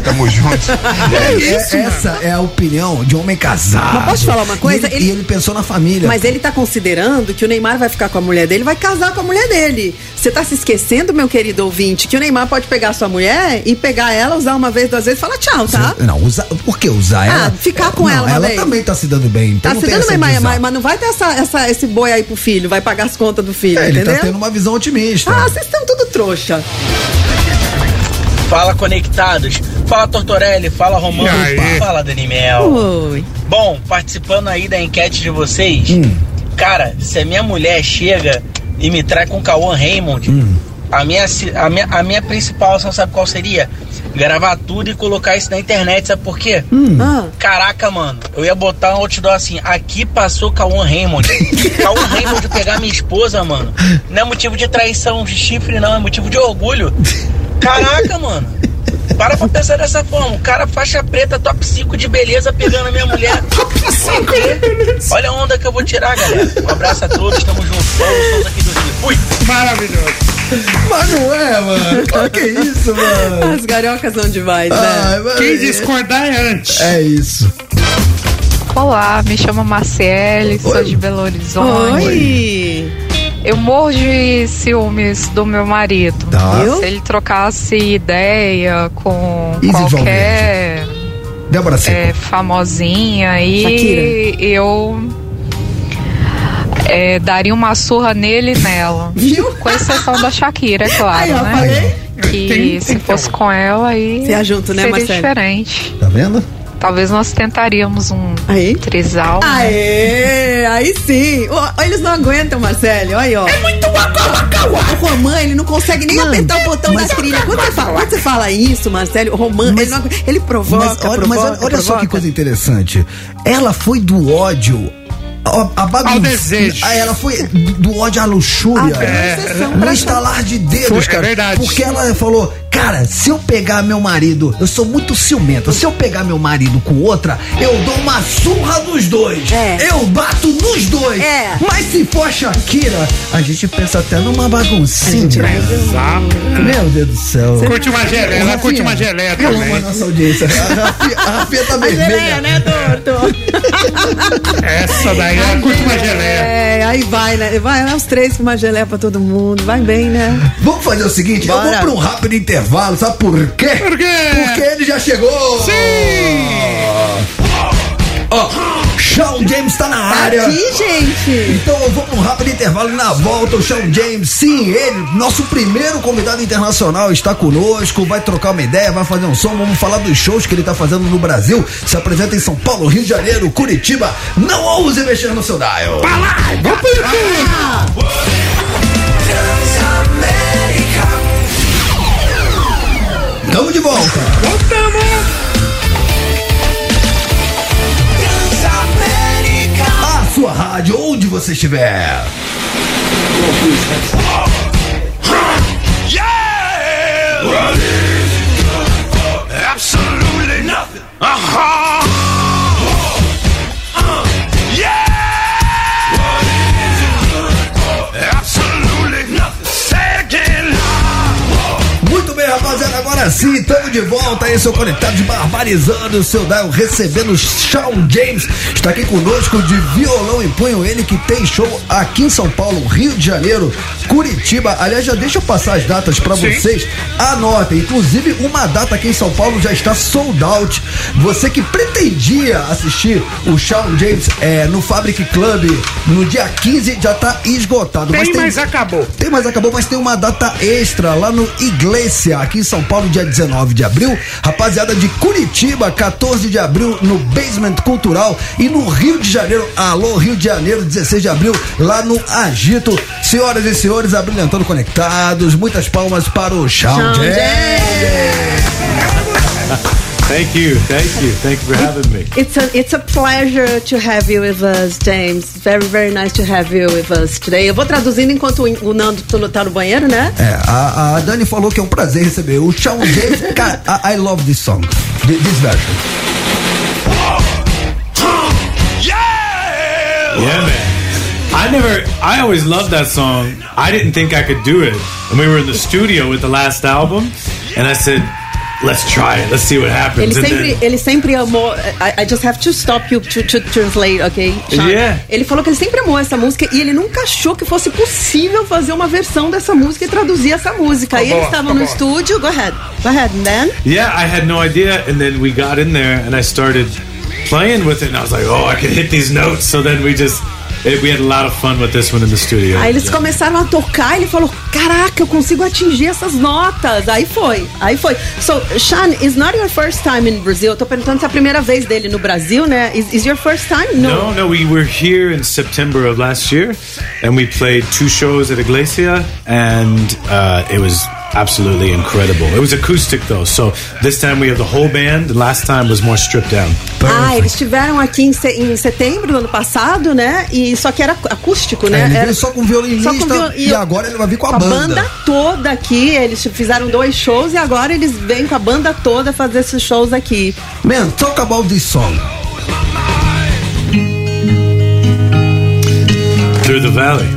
Speaker 11: Tamo junto. <laughs>
Speaker 1: É isso, essa é a opinião de um homem casado.
Speaker 3: Mas posso te falar uma coisa?
Speaker 1: E ele, e ele pensou na família.
Speaker 3: Mas ele tá considerando que o Neymar vai ficar com a mulher dele, vai casar com a mulher dele. Você tá se esquecendo, meu querido ouvinte, que o Neymar pode pegar a sua mulher e pegar ela, usar uma vez, duas vezes e falar tchau, tá?
Speaker 1: Não, usar, por que usar
Speaker 3: Ah,
Speaker 1: ela?
Speaker 3: ficar com
Speaker 1: não,
Speaker 3: ela
Speaker 1: ela
Speaker 3: vez.
Speaker 1: também tá se dando bem. Então
Speaker 3: Tá se dando bem, mas, mas, mas não vai ter essa, essa- esse boi aí pro filho, vai pagar as contas do filho,
Speaker 1: É, ele
Speaker 3: entendeu?
Speaker 1: tá tendo uma visão otimista.
Speaker 3: Ah, vocês estão tudo trouxa.
Speaker 18: Fala conectados, fala Tortorelli, fala Romano, fala Danimel.
Speaker 3: Oi.
Speaker 18: Bom, participando aí da enquete de vocês,
Speaker 1: Hum.
Speaker 18: cara, se a minha mulher chega e me traz com o Cauã Raymond,
Speaker 1: Hum.
Speaker 18: a, minha, a, minha, a minha principal ação, sabe qual seria? Gravar tudo e colocar isso na internet, sabe por quê?
Speaker 1: Hum.
Speaker 3: Ah.
Speaker 18: Caraca, mano, eu ia botar um outdoor assim, aqui passou Cauã Raymond. <laughs> Cauã Raymond pegar minha esposa, mano, não é motivo de traição, de chifre, não, é motivo de orgulho. Caraca, mano. Para pra pensar dessa forma. O cara faixa preta, top 5 de beleza, pegando a minha mulher. Top 5? Olha a onda que eu vou tirar, galera. Um abraço a todos, tamo junto. Paulo Souza aqui do Rio. Fui.
Speaker 2: Maravilhoso.
Speaker 1: Mas não é, mano. Claro que é isso, mano.
Speaker 3: As gariocas são demais, né?
Speaker 1: Ai,
Speaker 2: Quem discordar é antes.
Speaker 1: É isso.
Speaker 19: Olá, me chamo Marciele, sou de Belo Horizonte.
Speaker 3: Oi!
Speaker 19: Eu morro de ciúmes do meu marido.
Speaker 1: Tá.
Speaker 3: Eu?
Speaker 19: Se ele trocasse ideia com
Speaker 1: Easy
Speaker 19: qualquer
Speaker 1: Débora Seco.
Speaker 19: é, famosinha aí,
Speaker 3: Shakira.
Speaker 19: eu é, daria uma surra nele e nela.
Speaker 3: Viu?
Speaker 19: Com exceção da Shakira, é claro,
Speaker 3: Aí,
Speaker 19: né?
Speaker 3: falei.
Speaker 19: Que
Speaker 2: Tem-
Speaker 19: se
Speaker 2: tem
Speaker 19: fosse
Speaker 2: um.
Speaker 19: com ela aí
Speaker 3: Você ia junto, né,
Speaker 19: seria
Speaker 3: Marcelo?
Speaker 19: diferente.
Speaker 1: Tá vendo?
Speaker 19: Talvez nós tentaríamos um
Speaker 3: Aí?
Speaker 19: trisal. né?
Speaker 3: Aê, aí sim. Eles não aguentam, Marcelo. Olha aí, ó. É muito O Roman, ele não consegue nem apertar o botão da trilha. Quando você, fala, quando você fala isso, Marcelo, o Roman, ele, não ele provoca,
Speaker 1: Mas olha,
Speaker 3: provoca,
Speaker 1: mas olha, olha só
Speaker 3: provoca.
Speaker 1: que coisa interessante. Ela foi do ódio. A, a bagunça.
Speaker 2: Ao desejo.
Speaker 1: Ah, Ela foi do ódio à luxúria.
Speaker 3: Ah, exceção
Speaker 1: no estalar de dedos,
Speaker 2: Foi, é
Speaker 1: cara.
Speaker 2: verdade.
Speaker 1: Porque ela falou, cara, se eu pegar meu marido, eu sou muito ciumenta. Se eu pegar meu marido com outra, eu dou uma surra nos dois.
Speaker 3: É.
Speaker 1: Eu bato nos dois.
Speaker 3: É.
Speaker 1: Mas se for a Shakira, a gente pensa até numa baguncinha.
Speaker 2: Exato.
Speaker 1: Meu Deus do céu.
Speaker 2: Curte uma geleia, ela curte uma geleia
Speaker 1: Eu amo
Speaker 2: também.
Speaker 1: a nossa audiência. A Rafinha, a tá
Speaker 3: A
Speaker 1: vermelha.
Speaker 3: geleia, né, doutor?
Speaker 2: Essa daí, ela curte uma geleia.
Speaker 3: É, aí vai, né? Vai, vai os três com uma geleia pra todo mundo. Vai bem, né?
Speaker 1: Vamos fazer o seguinte, eu
Speaker 3: Bora.
Speaker 1: vou pra um rápido intervalo, sabe por quê?
Speaker 2: Por quê?
Speaker 1: Porque ele já chegou!
Speaker 2: Sim!
Speaker 1: Ó, Shawn James tá na área.
Speaker 3: Aqui, gente.
Speaker 1: Então eu vou pra um rápido intervalo e na volta o Shawn James, sim, ele, nosso primeiro convidado internacional, está conosco, vai trocar uma ideia, vai fazer um som, vamos falar dos shows que ele tá fazendo no Brasil. Se apresenta em São Paulo, Rio de Janeiro, Curitiba. Não ouse mexer no seu dial.
Speaker 2: Vai lá, vamos pro YouTube.
Speaker 1: Tamo de volta. A sua rádio, onde você estiver.
Speaker 8: Absolutely nothing. Uh-huh. Yeah.
Speaker 1: Agora sim, estamos de volta aí, seu conectado de barbarizando o seu dial, recebendo Shawn James, está aqui conosco de violão em punho, ele que tem show aqui em São Paulo, Rio de Janeiro, Curitiba, aliás, já deixa eu passar as datas para vocês, anotem, inclusive uma data aqui em São Paulo já está sold out, você que pretendia assistir o Shawn James é, no Fabric Club no dia 15 já está esgotado,
Speaker 2: Tem,
Speaker 1: mas tem
Speaker 2: mas acabou.
Speaker 1: tem, mas acabou, mas tem uma data extra lá no Iglesia, aqui em São Paulo, dia 19 de abril. Rapaziada de Curitiba, 14 de abril, no Basement Cultural. E no Rio de Janeiro, alô, Rio de Janeiro, 16 de abril, lá no Agito. Senhoras e senhores, abrilhantando conectados, muitas palmas para o James.
Speaker 20: Thank you, thank you, thank you for having me.
Speaker 3: It's a, it's a pleasure to have you with us, James. Very, very nice to have you with us today. Eu vou traduzindo enquanto o Nando tá no banheiro, né?
Speaker 1: É, a, a Dani falou que é um prazer receber o Shawn James. Cara, I, I love this song, thi- this version.
Speaker 20: Yeah, man. I never, I always loved that song. I didn't think I could do it. And we were in the studio with the last album, and I said, let's try it. Let's see what happens.
Speaker 3: Ele sempre,
Speaker 20: then-
Speaker 3: ele sempre amou. I, I just have to stop you to, to translate, ok? Sean?
Speaker 20: Yeah.
Speaker 3: Ele falou que ele sempre amou essa música e ele nunca achou que fosse possível fazer uma versão dessa música e traduzir essa música. Aí
Speaker 20: Tá bom,
Speaker 3: eles estavam
Speaker 20: tá
Speaker 3: no
Speaker 20: bom.
Speaker 3: estúdio. Go ahead. Go ahead. Then?
Speaker 20: Yeah, I had no idea, and then we got in there, and I started playing with it, and I was like, "Oh, I can hit these notes." So then we just we had a lot of fun with this one in the studio.
Speaker 3: Aí eles começaram a tocar e ele falou: Caraca, eu consigo atingir essas notas. Aí foi, aí foi. So, Sean, it's not your first time in Brazil. Eu tô perguntando se é a primeira vez dele no Brasil, né? Is, is your first time?
Speaker 20: No, no, we were here in September of last year, and we played two shows at Iglesia, and uh, it was absolutely incredible. It was acoustic though, so this time we have the whole band. The last time was more stripped down.
Speaker 3: Ah, eles estiveram aqui em, se- em setembro do ano passado, né? E só que era acústico, né?
Speaker 1: É,
Speaker 3: Era-
Speaker 1: só com violinista
Speaker 3: viol-
Speaker 1: e agora ele vai vir com a
Speaker 3: a
Speaker 1: banda.
Speaker 3: banda toda aqui. Eles fizeram dois shows e agora eles vêm com a banda toda fazer esses shows aqui.
Speaker 1: Man, talk about this song.
Speaker 20: Through the Valley.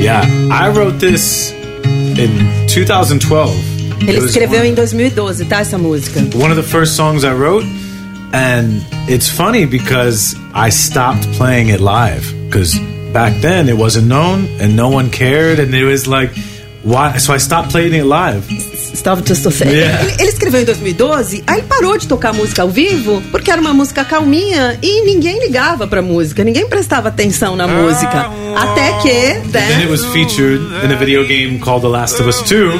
Speaker 20: Yeah, I wrote this in 2012.
Speaker 3: Ele escreveu em 2012, tá? Essa música.
Speaker 20: one of the first songs I wrote, and it's funny because I stopped playing it live because back then it wasn't known and no one cared, and it was like, why? So I stopped playing it live.
Speaker 3: Stop just a.
Speaker 20: Yeah.
Speaker 3: Ele, ele escreveu em 2012, aí ele parou de tocar música ao vivo, porque era uma música calminha e ninguém ligava pra música, ninguém prestava atenção na música. Até que.
Speaker 20: Then it was featured in a video game called The Last of Us 2,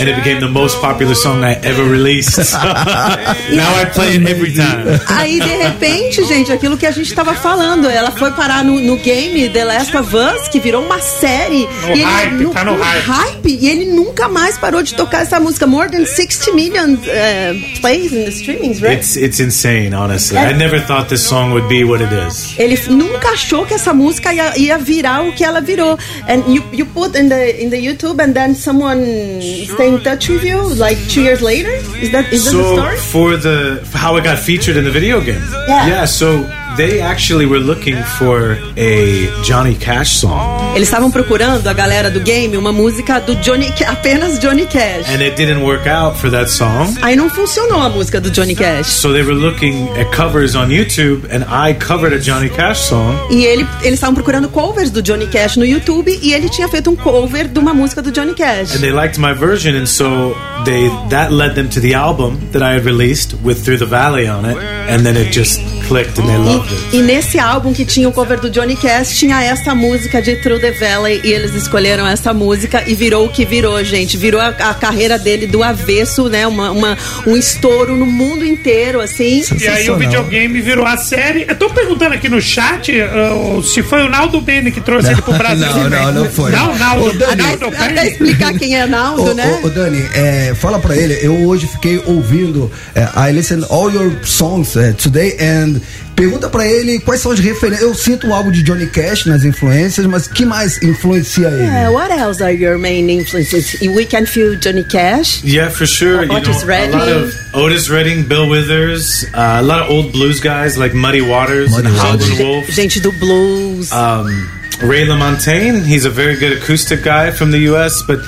Speaker 20: and it became the most popular song I ever released. <laughs> <laughs> now I play it every time.
Speaker 3: aí, de repente, gente, aquilo que a gente tava falando, ela foi parar no, no game The Last of Us, que virou uma série.
Speaker 2: No hype, tá no hype.
Speaker 3: E ele nunca mais parou de tocar essa música. More than 60 million uh, plays in the streamings, right?
Speaker 20: It's it's insane, honestly. I never thought this song would be what it is.
Speaker 3: Ele nunca achou que essa música ia, ia virar o que ela virou. And you, you put in the in the YouTube and then someone stay in touch with you like two years later? Is that is that the
Speaker 20: so
Speaker 3: story?
Speaker 20: for the for how it got featured in the video game.
Speaker 3: Yeah. Yeah.
Speaker 20: so they actually were looking for a Johnny Cash song.
Speaker 3: Eles estavam procurando a galera do game uma música do Johnny apenas Johnny Cash.
Speaker 20: And it didn't work out for that song.
Speaker 3: Aí não funcionou a música do Johnny Cash.
Speaker 20: So they were looking at covers on YouTube and I covered a Johnny Cash song.
Speaker 3: E ele, eles estavam procurando covers do Johnny Cash no YouTube e ele tinha feito um cover de uma música do Johnny Cash.
Speaker 20: And they liked my version and so they that led them to the album that I had released with Through the Valley on it and then it just clicked and they loved.
Speaker 3: E nesse álbum que tinha o cover do Johnny Cash, tinha essa música de Through the Valley e eles escolheram essa música e virou o que virou, gente. Virou a, a carreira dele do avesso, né? Uma, uma- um estouro no mundo inteiro, assim.
Speaker 2: E aí o videogame virou a série. Eu tô perguntando aqui no chat uh, se foi o Naldo Bene que trouxe ele pro Brasil.
Speaker 1: Não, não, não foi.
Speaker 2: Não, Naldo,
Speaker 1: Ô, Dani,
Speaker 2: Naldo
Speaker 3: Até explicar quem é Naldo,
Speaker 1: Ô,
Speaker 3: né?
Speaker 1: ô, Dani, é, fala pra ele, eu hoje fiquei ouvindo, é, I listen all your songs é, today and pergunta pra ele quais são as referências. Eu sinto o álbum de Johnny Cash nas influências, mas que mais influencia ele?
Speaker 3: Yeah, what else are your main influences? We can feel Johnny Cash.
Speaker 20: Yeah, for sure. You
Speaker 3: Otis
Speaker 20: know, a lot
Speaker 3: Redding.
Speaker 20: of Otis Redding, Bill Withers, uh, a lot of old blues guys like Muddy Waters, and Howlin' Wolf.
Speaker 3: Gente do blues.
Speaker 20: Um, Ray LaMontagne, he's a very good acoustic guy from the U.S., but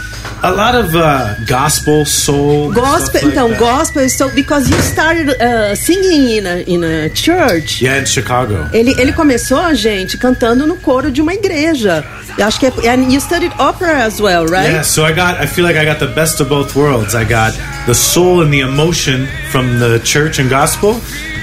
Speaker 20: a lot of uh, gospel, soul,
Speaker 3: Gospel,
Speaker 20: like
Speaker 3: então,
Speaker 20: that.
Speaker 3: gospel, so because you started uh, singing in a, in a church.
Speaker 20: Yeah, in Chicago.
Speaker 3: Ele, ele começou, gente, cantando no coro de uma igreja. Eu acho que é, and you studied opera as well, right?
Speaker 20: Yeah, so I got, I feel like I got the best of both worlds. I got the soul and the emotion from the church and gospel,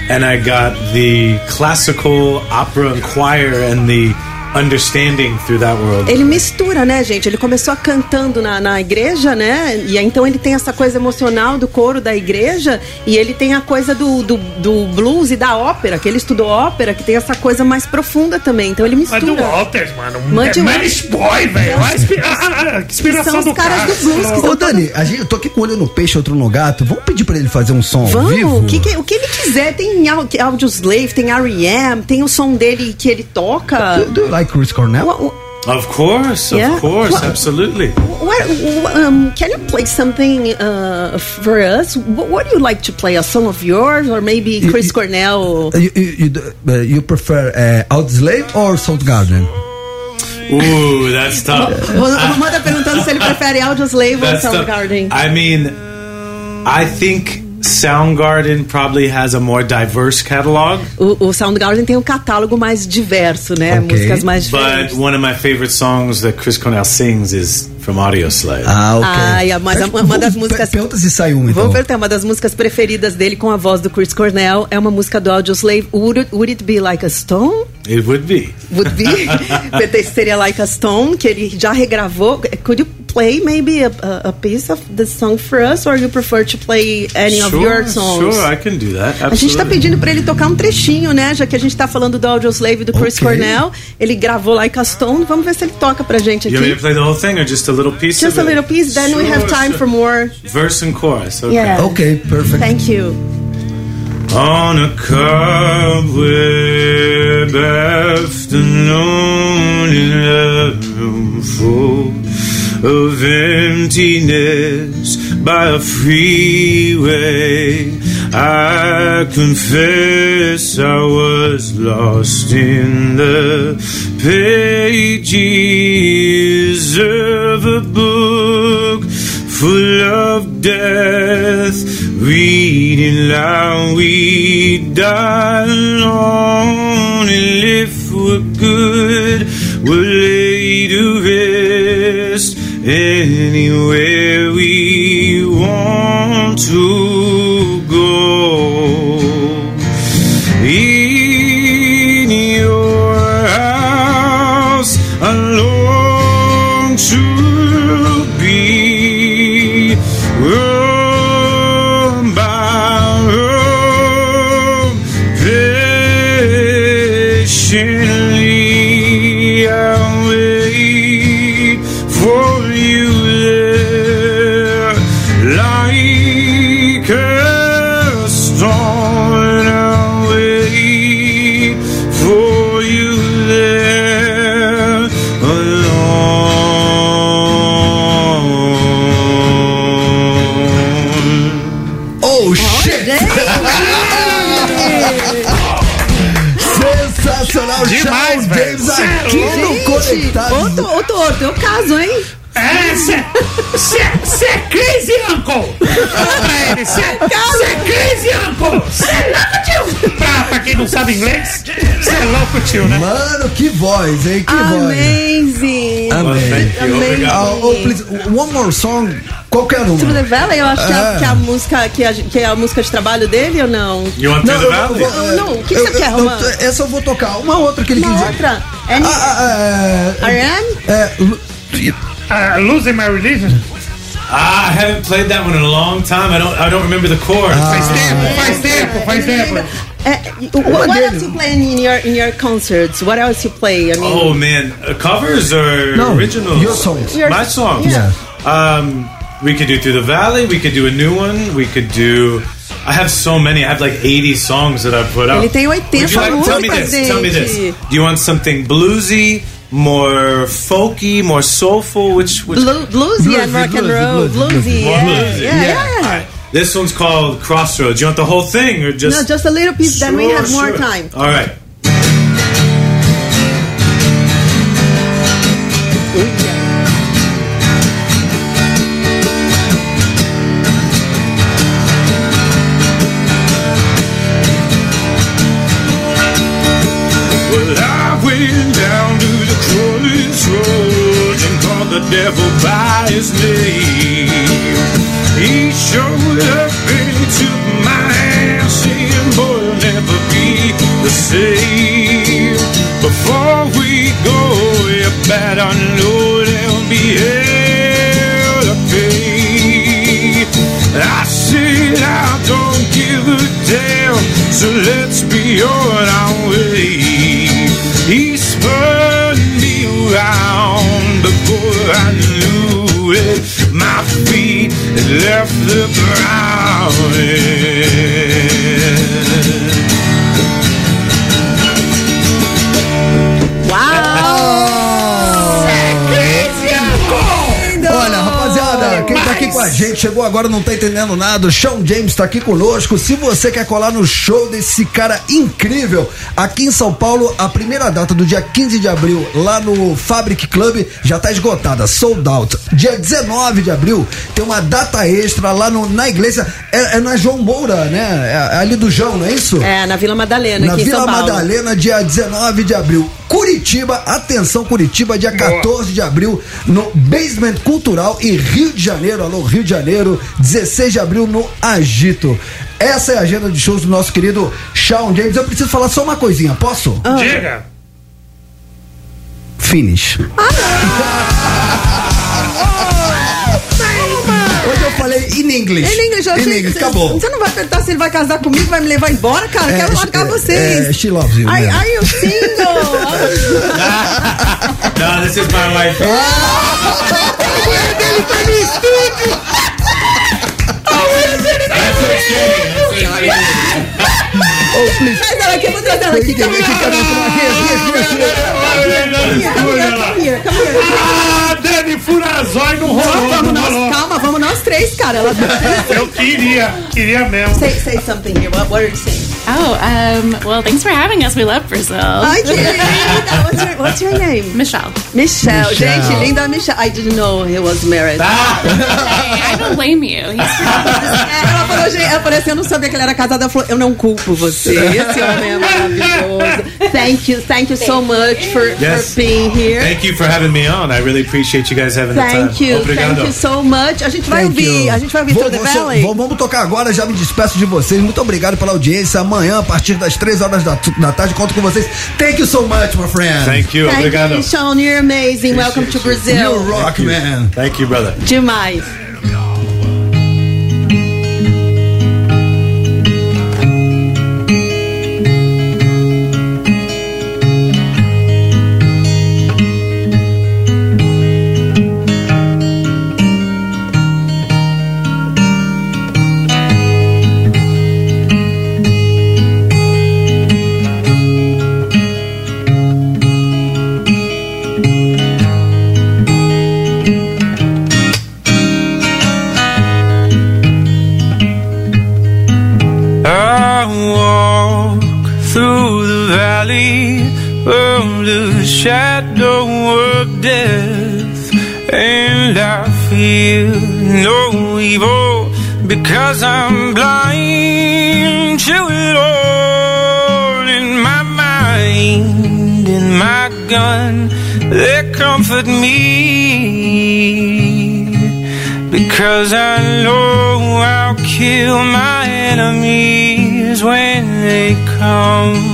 Speaker 20: and I got the classical opera and choir and the understanding through that world.
Speaker 3: Ele mistura, né, gente? Ele começou cantando na, na igreja, né? E aí, então ele tem essa coisa emocional do coro da igreja e ele tem a coisa do, do, do blues e da ópera, que ele estudou ópera, que tem essa coisa mais profunda também. Então ele
Speaker 2: Mas
Speaker 3: mistura.
Speaker 2: do Walters, mano.
Speaker 3: Mande
Speaker 2: é Manish Boy, velho. A <laughs> inspiração
Speaker 3: São os
Speaker 2: do
Speaker 3: caras
Speaker 2: cara.
Speaker 3: do blues que
Speaker 1: Ô, Dani, a gente, eu tô aqui com um olho no peixe, outro no gato. Vamos pedir pra ele fazer um som ao vivo?
Speaker 3: Vamos, o que, que- o que ele quiser. Tem au- Audio Slave, tem R.E.M., tem o som dele que ele toca.
Speaker 1: Do, do like Chris Cornell?
Speaker 20: Of course,
Speaker 3: Yeah.
Speaker 20: of course,
Speaker 3: Well-
Speaker 20: absolutely.
Speaker 3: What, um, can you play something uh, for us? What, what do you like to play? A song of yours, or maybe Chris Cornell?
Speaker 1: You, you, you, uh, you prefer uh, Outslave or Soundgarden?
Speaker 20: Ooh, that's <laughs> tough.
Speaker 3: O Romão tá perguntando se ele prefere Audio Slave ou
Speaker 20: That's tough.
Speaker 3: Soundgarden.
Speaker 20: I mean, I think Soundgarden probably has a more diverse catalog.
Speaker 3: O, o Soundgarden tem um catálogo mais diverso, né?
Speaker 20: Okay.
Speaker 3: Músicas mais diferentes.
Speaker 20: But one of my favorite songs that Chris Cornell sings is from Audio Slave.
Speaker 1: Ah,
Speaker 3: Ai, mas uma, uma das músicas.
Speaker 1: Pergunta se sai uma, então.
Speaker 3: Vamos perguntar, uma das músicas preferidas dele com a voz do Chris Cornell é uma música do Audioslave. Would it, would it be like a stone?
Speaker 20: It would be.
Speaker 3: Would be. <laughs> Seria like a stone, que ele já regravou. Could you play maybe a, a, a piece of the song for us, or you prefer to play any of
Speaker 20: Sure,
Speaker 3: your songs?
Speaker 20: Sure, I can do that.
Speaker 3: A gente tá
Speaker 20: absolutely.
Speaker 3: pedindo pra ele tocar um trechinho, né? Já que a gente tá falando do Audioslave do Chris
Speaker 20: Ok.
Speaker 3: Cornell. Ele gravou Like a Stone. Vamos ver se ele toca pra gente
Speaker 20: You want me
Speaker 3: aqui.
Speaker 20: to play the whole thing or just a little piece
Speaker 3: Just
Speaker 20: of
Speaker 3: a
Speaker 20: it?
Speaker 3: little piece, then we have
Speaker 20: Sure,
Speaker 3: time
Speaker 20: sure.
Speaker 3: for more.
Speaker 20: Verse and chorus. Okay.
Speaker 3: Yeah.
Speaker 1: Okay, perfect.
Speaker 3: Thank you.
Speaker 20: On a cobweb afternoon in a room full of emptiness by a freeway, I confess I was lost in the pages of a book full of death, reading loud, we die alone, anywhere we want to
Speaker 1: Conectado.
Speaker 3: outro, outro, outro, é o caso, hein?
Speaker 2: É, você é crazy uncle! Fala pra ele, você é crazy uncle! Você é louco, tio! Pra, pra quem não sabe inglês, você é louco, tio, né?
Speaker 1: Mano, que voz, hein? Que voz.
Speaker 3: Amazing!
Speaker 1: Amém.
Speaker 3: Amazing.
Speaker 1: Ah, oh, please, one more song. Qualquer uma.
Speaker 3: Through the Valley, eu acho que,
Speaker 1: É.
Speaker 3: é, que é a música que, a, que é a música de trabalho dele ou não?
Speaker 20: You want
Speaker 1: Não,
Speaker 20: Through the
Speaker 1: eu- eu
Speaker 20: Valley?
Speaker 3: Não, o que você quer,
Speaker 1: eu-
Speaker 3: Romano?
Speaker 1: Essa eu vou tocar. Uma outra que ele
Speaker 3: Uma
Speaker 1: quis dizer.
Speaker 3: outra? Any-
Speaker 1: Ah, ah, é,
Speaker 3: R.M.?
Speaker 1: é,
Speaker 2: Uh, losing my religion?
Speaker 20: Ah, I haven't played that one in a long time. I don't. I don't remember the chords.
Speaker 2: Faz tempo, faz tempo, faz tempo.
Speaker 3: É, what, what else you play in your in your concerts? What else you play? I mean,
Speaker 20: Oh man, uh, covers or
Speaker 1: No,
Speaker 20: originals?
Speaker 1: your songs.
Speaker 3: Your-
Speaker 20: My songs.
Speaker 3: yeah.
Speaker 20: Um, we could do through the valley. We could do a new one. We could do. I have so many. I have like 80 songs that I put out.
Speaker 3: Ele tem 80
Speaker 20: Would you like, tell me this. Tell me this. Do you want something bluesy, more folky, more soulful? Which which?
Speaker 3: Blu- bluesy and rock and roll, bluesy,
Speaker 20: More
Speaker 3: yeah,
Speaker 20: bluesy.
Speaker 3: yeah, yeah.
Speaker 20: All right. This one's called Crossroads. You want the whole thing or just?
Speaker 3: no, just a little piece. then we
Speaker 20: Sure,
Speaker 3: have more
Speaker 20: sure.
Speaker 3: time.
Speaker 20: All right. Devil by his name. He showed up and he took my hand, saying, Boy, you'll never be the same. Before we go, you better know there'll be hell to pay. I said, I don't give a damn, so let's be on left the ground.
Speaker 1: Aqui com a gente, chegou agora, não tá entendendo nada. O Sean James tá aqui conosco. Se você quer colar no show desse cara incrível, aqui em São Paulo, a primeira data do dia 15 de abril, lá no Fabric Club, já tá esgotada, sold out. Dia 19 de abril, tem uma data extra lá no, na igreja, é, é na João Moura, né? É, ali do João, não é isso?
Speaker 3: É, na Vila Madalena,
Speaker 1: Na
Speaker 3: aqui em
Speaker 1: Vila
Speaker 3: São Paulo.
Speaker 1: Madalena, dia 19 de abril. Curitiba, atenção Curitiba, dia 14 de abril, no Basement Cultural e Rio de Janeiro, alô Rio de Janeiro, 16 de abril no Agito. Essa é a agenda de shows do nosso querido Shawn James. Eu preciso falar só uma coisinha, posso?
Speaker 3: Ah.
Speaker 2: Diga.
Speaker 1: Finish. Hoje <laughs> falei in English.
Speaker 3: Ele inglês, eu
Speaker 1: In
Speaker 3: achei-
Speaker 1: English, acabou.
Speaker 3: Você não vai perguntar se ele vai casar comigo, vai me levar embora, cara?
Speaker 1: É,
Speaker 3: Quero largar
Speaker 1: é,
Speaker 3: vocês.
Speaker 1: é, she loves you,
Speaker 3: Are,
Speaker 1: man.
Speaker 3: are you single? <laughs>
Speaker 20: No, this is my wife.
Speaker 3: Traz ela aqui, vou trazer ela aqui. Come here, come here.
Speaker 2: Ah, Dani Furazói não rolou,
Speaker 3: Vamos nós,
Speaker 2: rolou.
Speaker 3: calma, vamos nós três, cara. Ela...
Speaker 2: Eu queria, queria mesmo.
Speaker 3: Say, say something here. What, what are you saying?
Speaker 21: Oh, um, well, thanks for having us. We love Brazil.
Speaker 3: Ai, que linda. What's your, what's your name?
Speaker 21: Michelle.
Speaker 3: Michelle.
Speaker 21: Michelle.
Speaker 3: Gente, linda Michelle. I didn't know he was married.
Speaker 21: I don't blame you. He's <laughs>
Speaker 3: Ela falou, gente, ela falou assim, eu não sabia que ele era casado. Ela falou, eu não culpo você. <laughs> Esse homem é maravilhoso. Thank you, thank you so much for,
Speaker 20: Yes.
Speaker 3: for being here.
Speaker 20: Thank you for having me on. I really appreciate you guys having the
Speaker 3: Thank
Speaker 20: time.
Speaker 3: you,
Speaker 20: Obrigado.
Speaker 3: thank you so much. A gente vai
Speaker 1: Thank
Speaker 3: ouvir,
Speaker 1: you.
Speaker 3: a gente vai ouvir
Speaker 1: Vou-
Speaker 3: Through the
Speaker 1: você- vamos tocar agora, já me despeço de vocês. Muito obrigado pela audiência. Amanhã, a partir das 3 horas da, da tarde, conto com vocês. Thank you so much, my friend.
Speaker 20: Thank you.
Speaker 3: Thank
Speaker 20: Obrigado.
Speaker 3: you, Sean. You're amazing. Welcome to Brazil.
Speaker 1: You rock, man.
Speaker 20: Thank you, brother.
Speaker 3: Demais.
Speaker 22: The shadow of death, and I feel no evil because I'm blind to it all in my mind, in my gun, they comfort me. Because I know I'll kill my enemies when they come.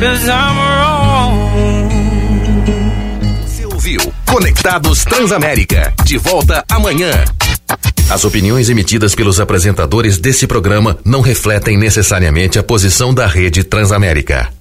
Speaker 22: cause I'm wrong.
Speaker 4: Você ouviu Conectados Transamérica. De volta amanhã. As opiniões emitidas pelos apresentadores desse programa não refletem necessariamente a posição da rede Transamérica.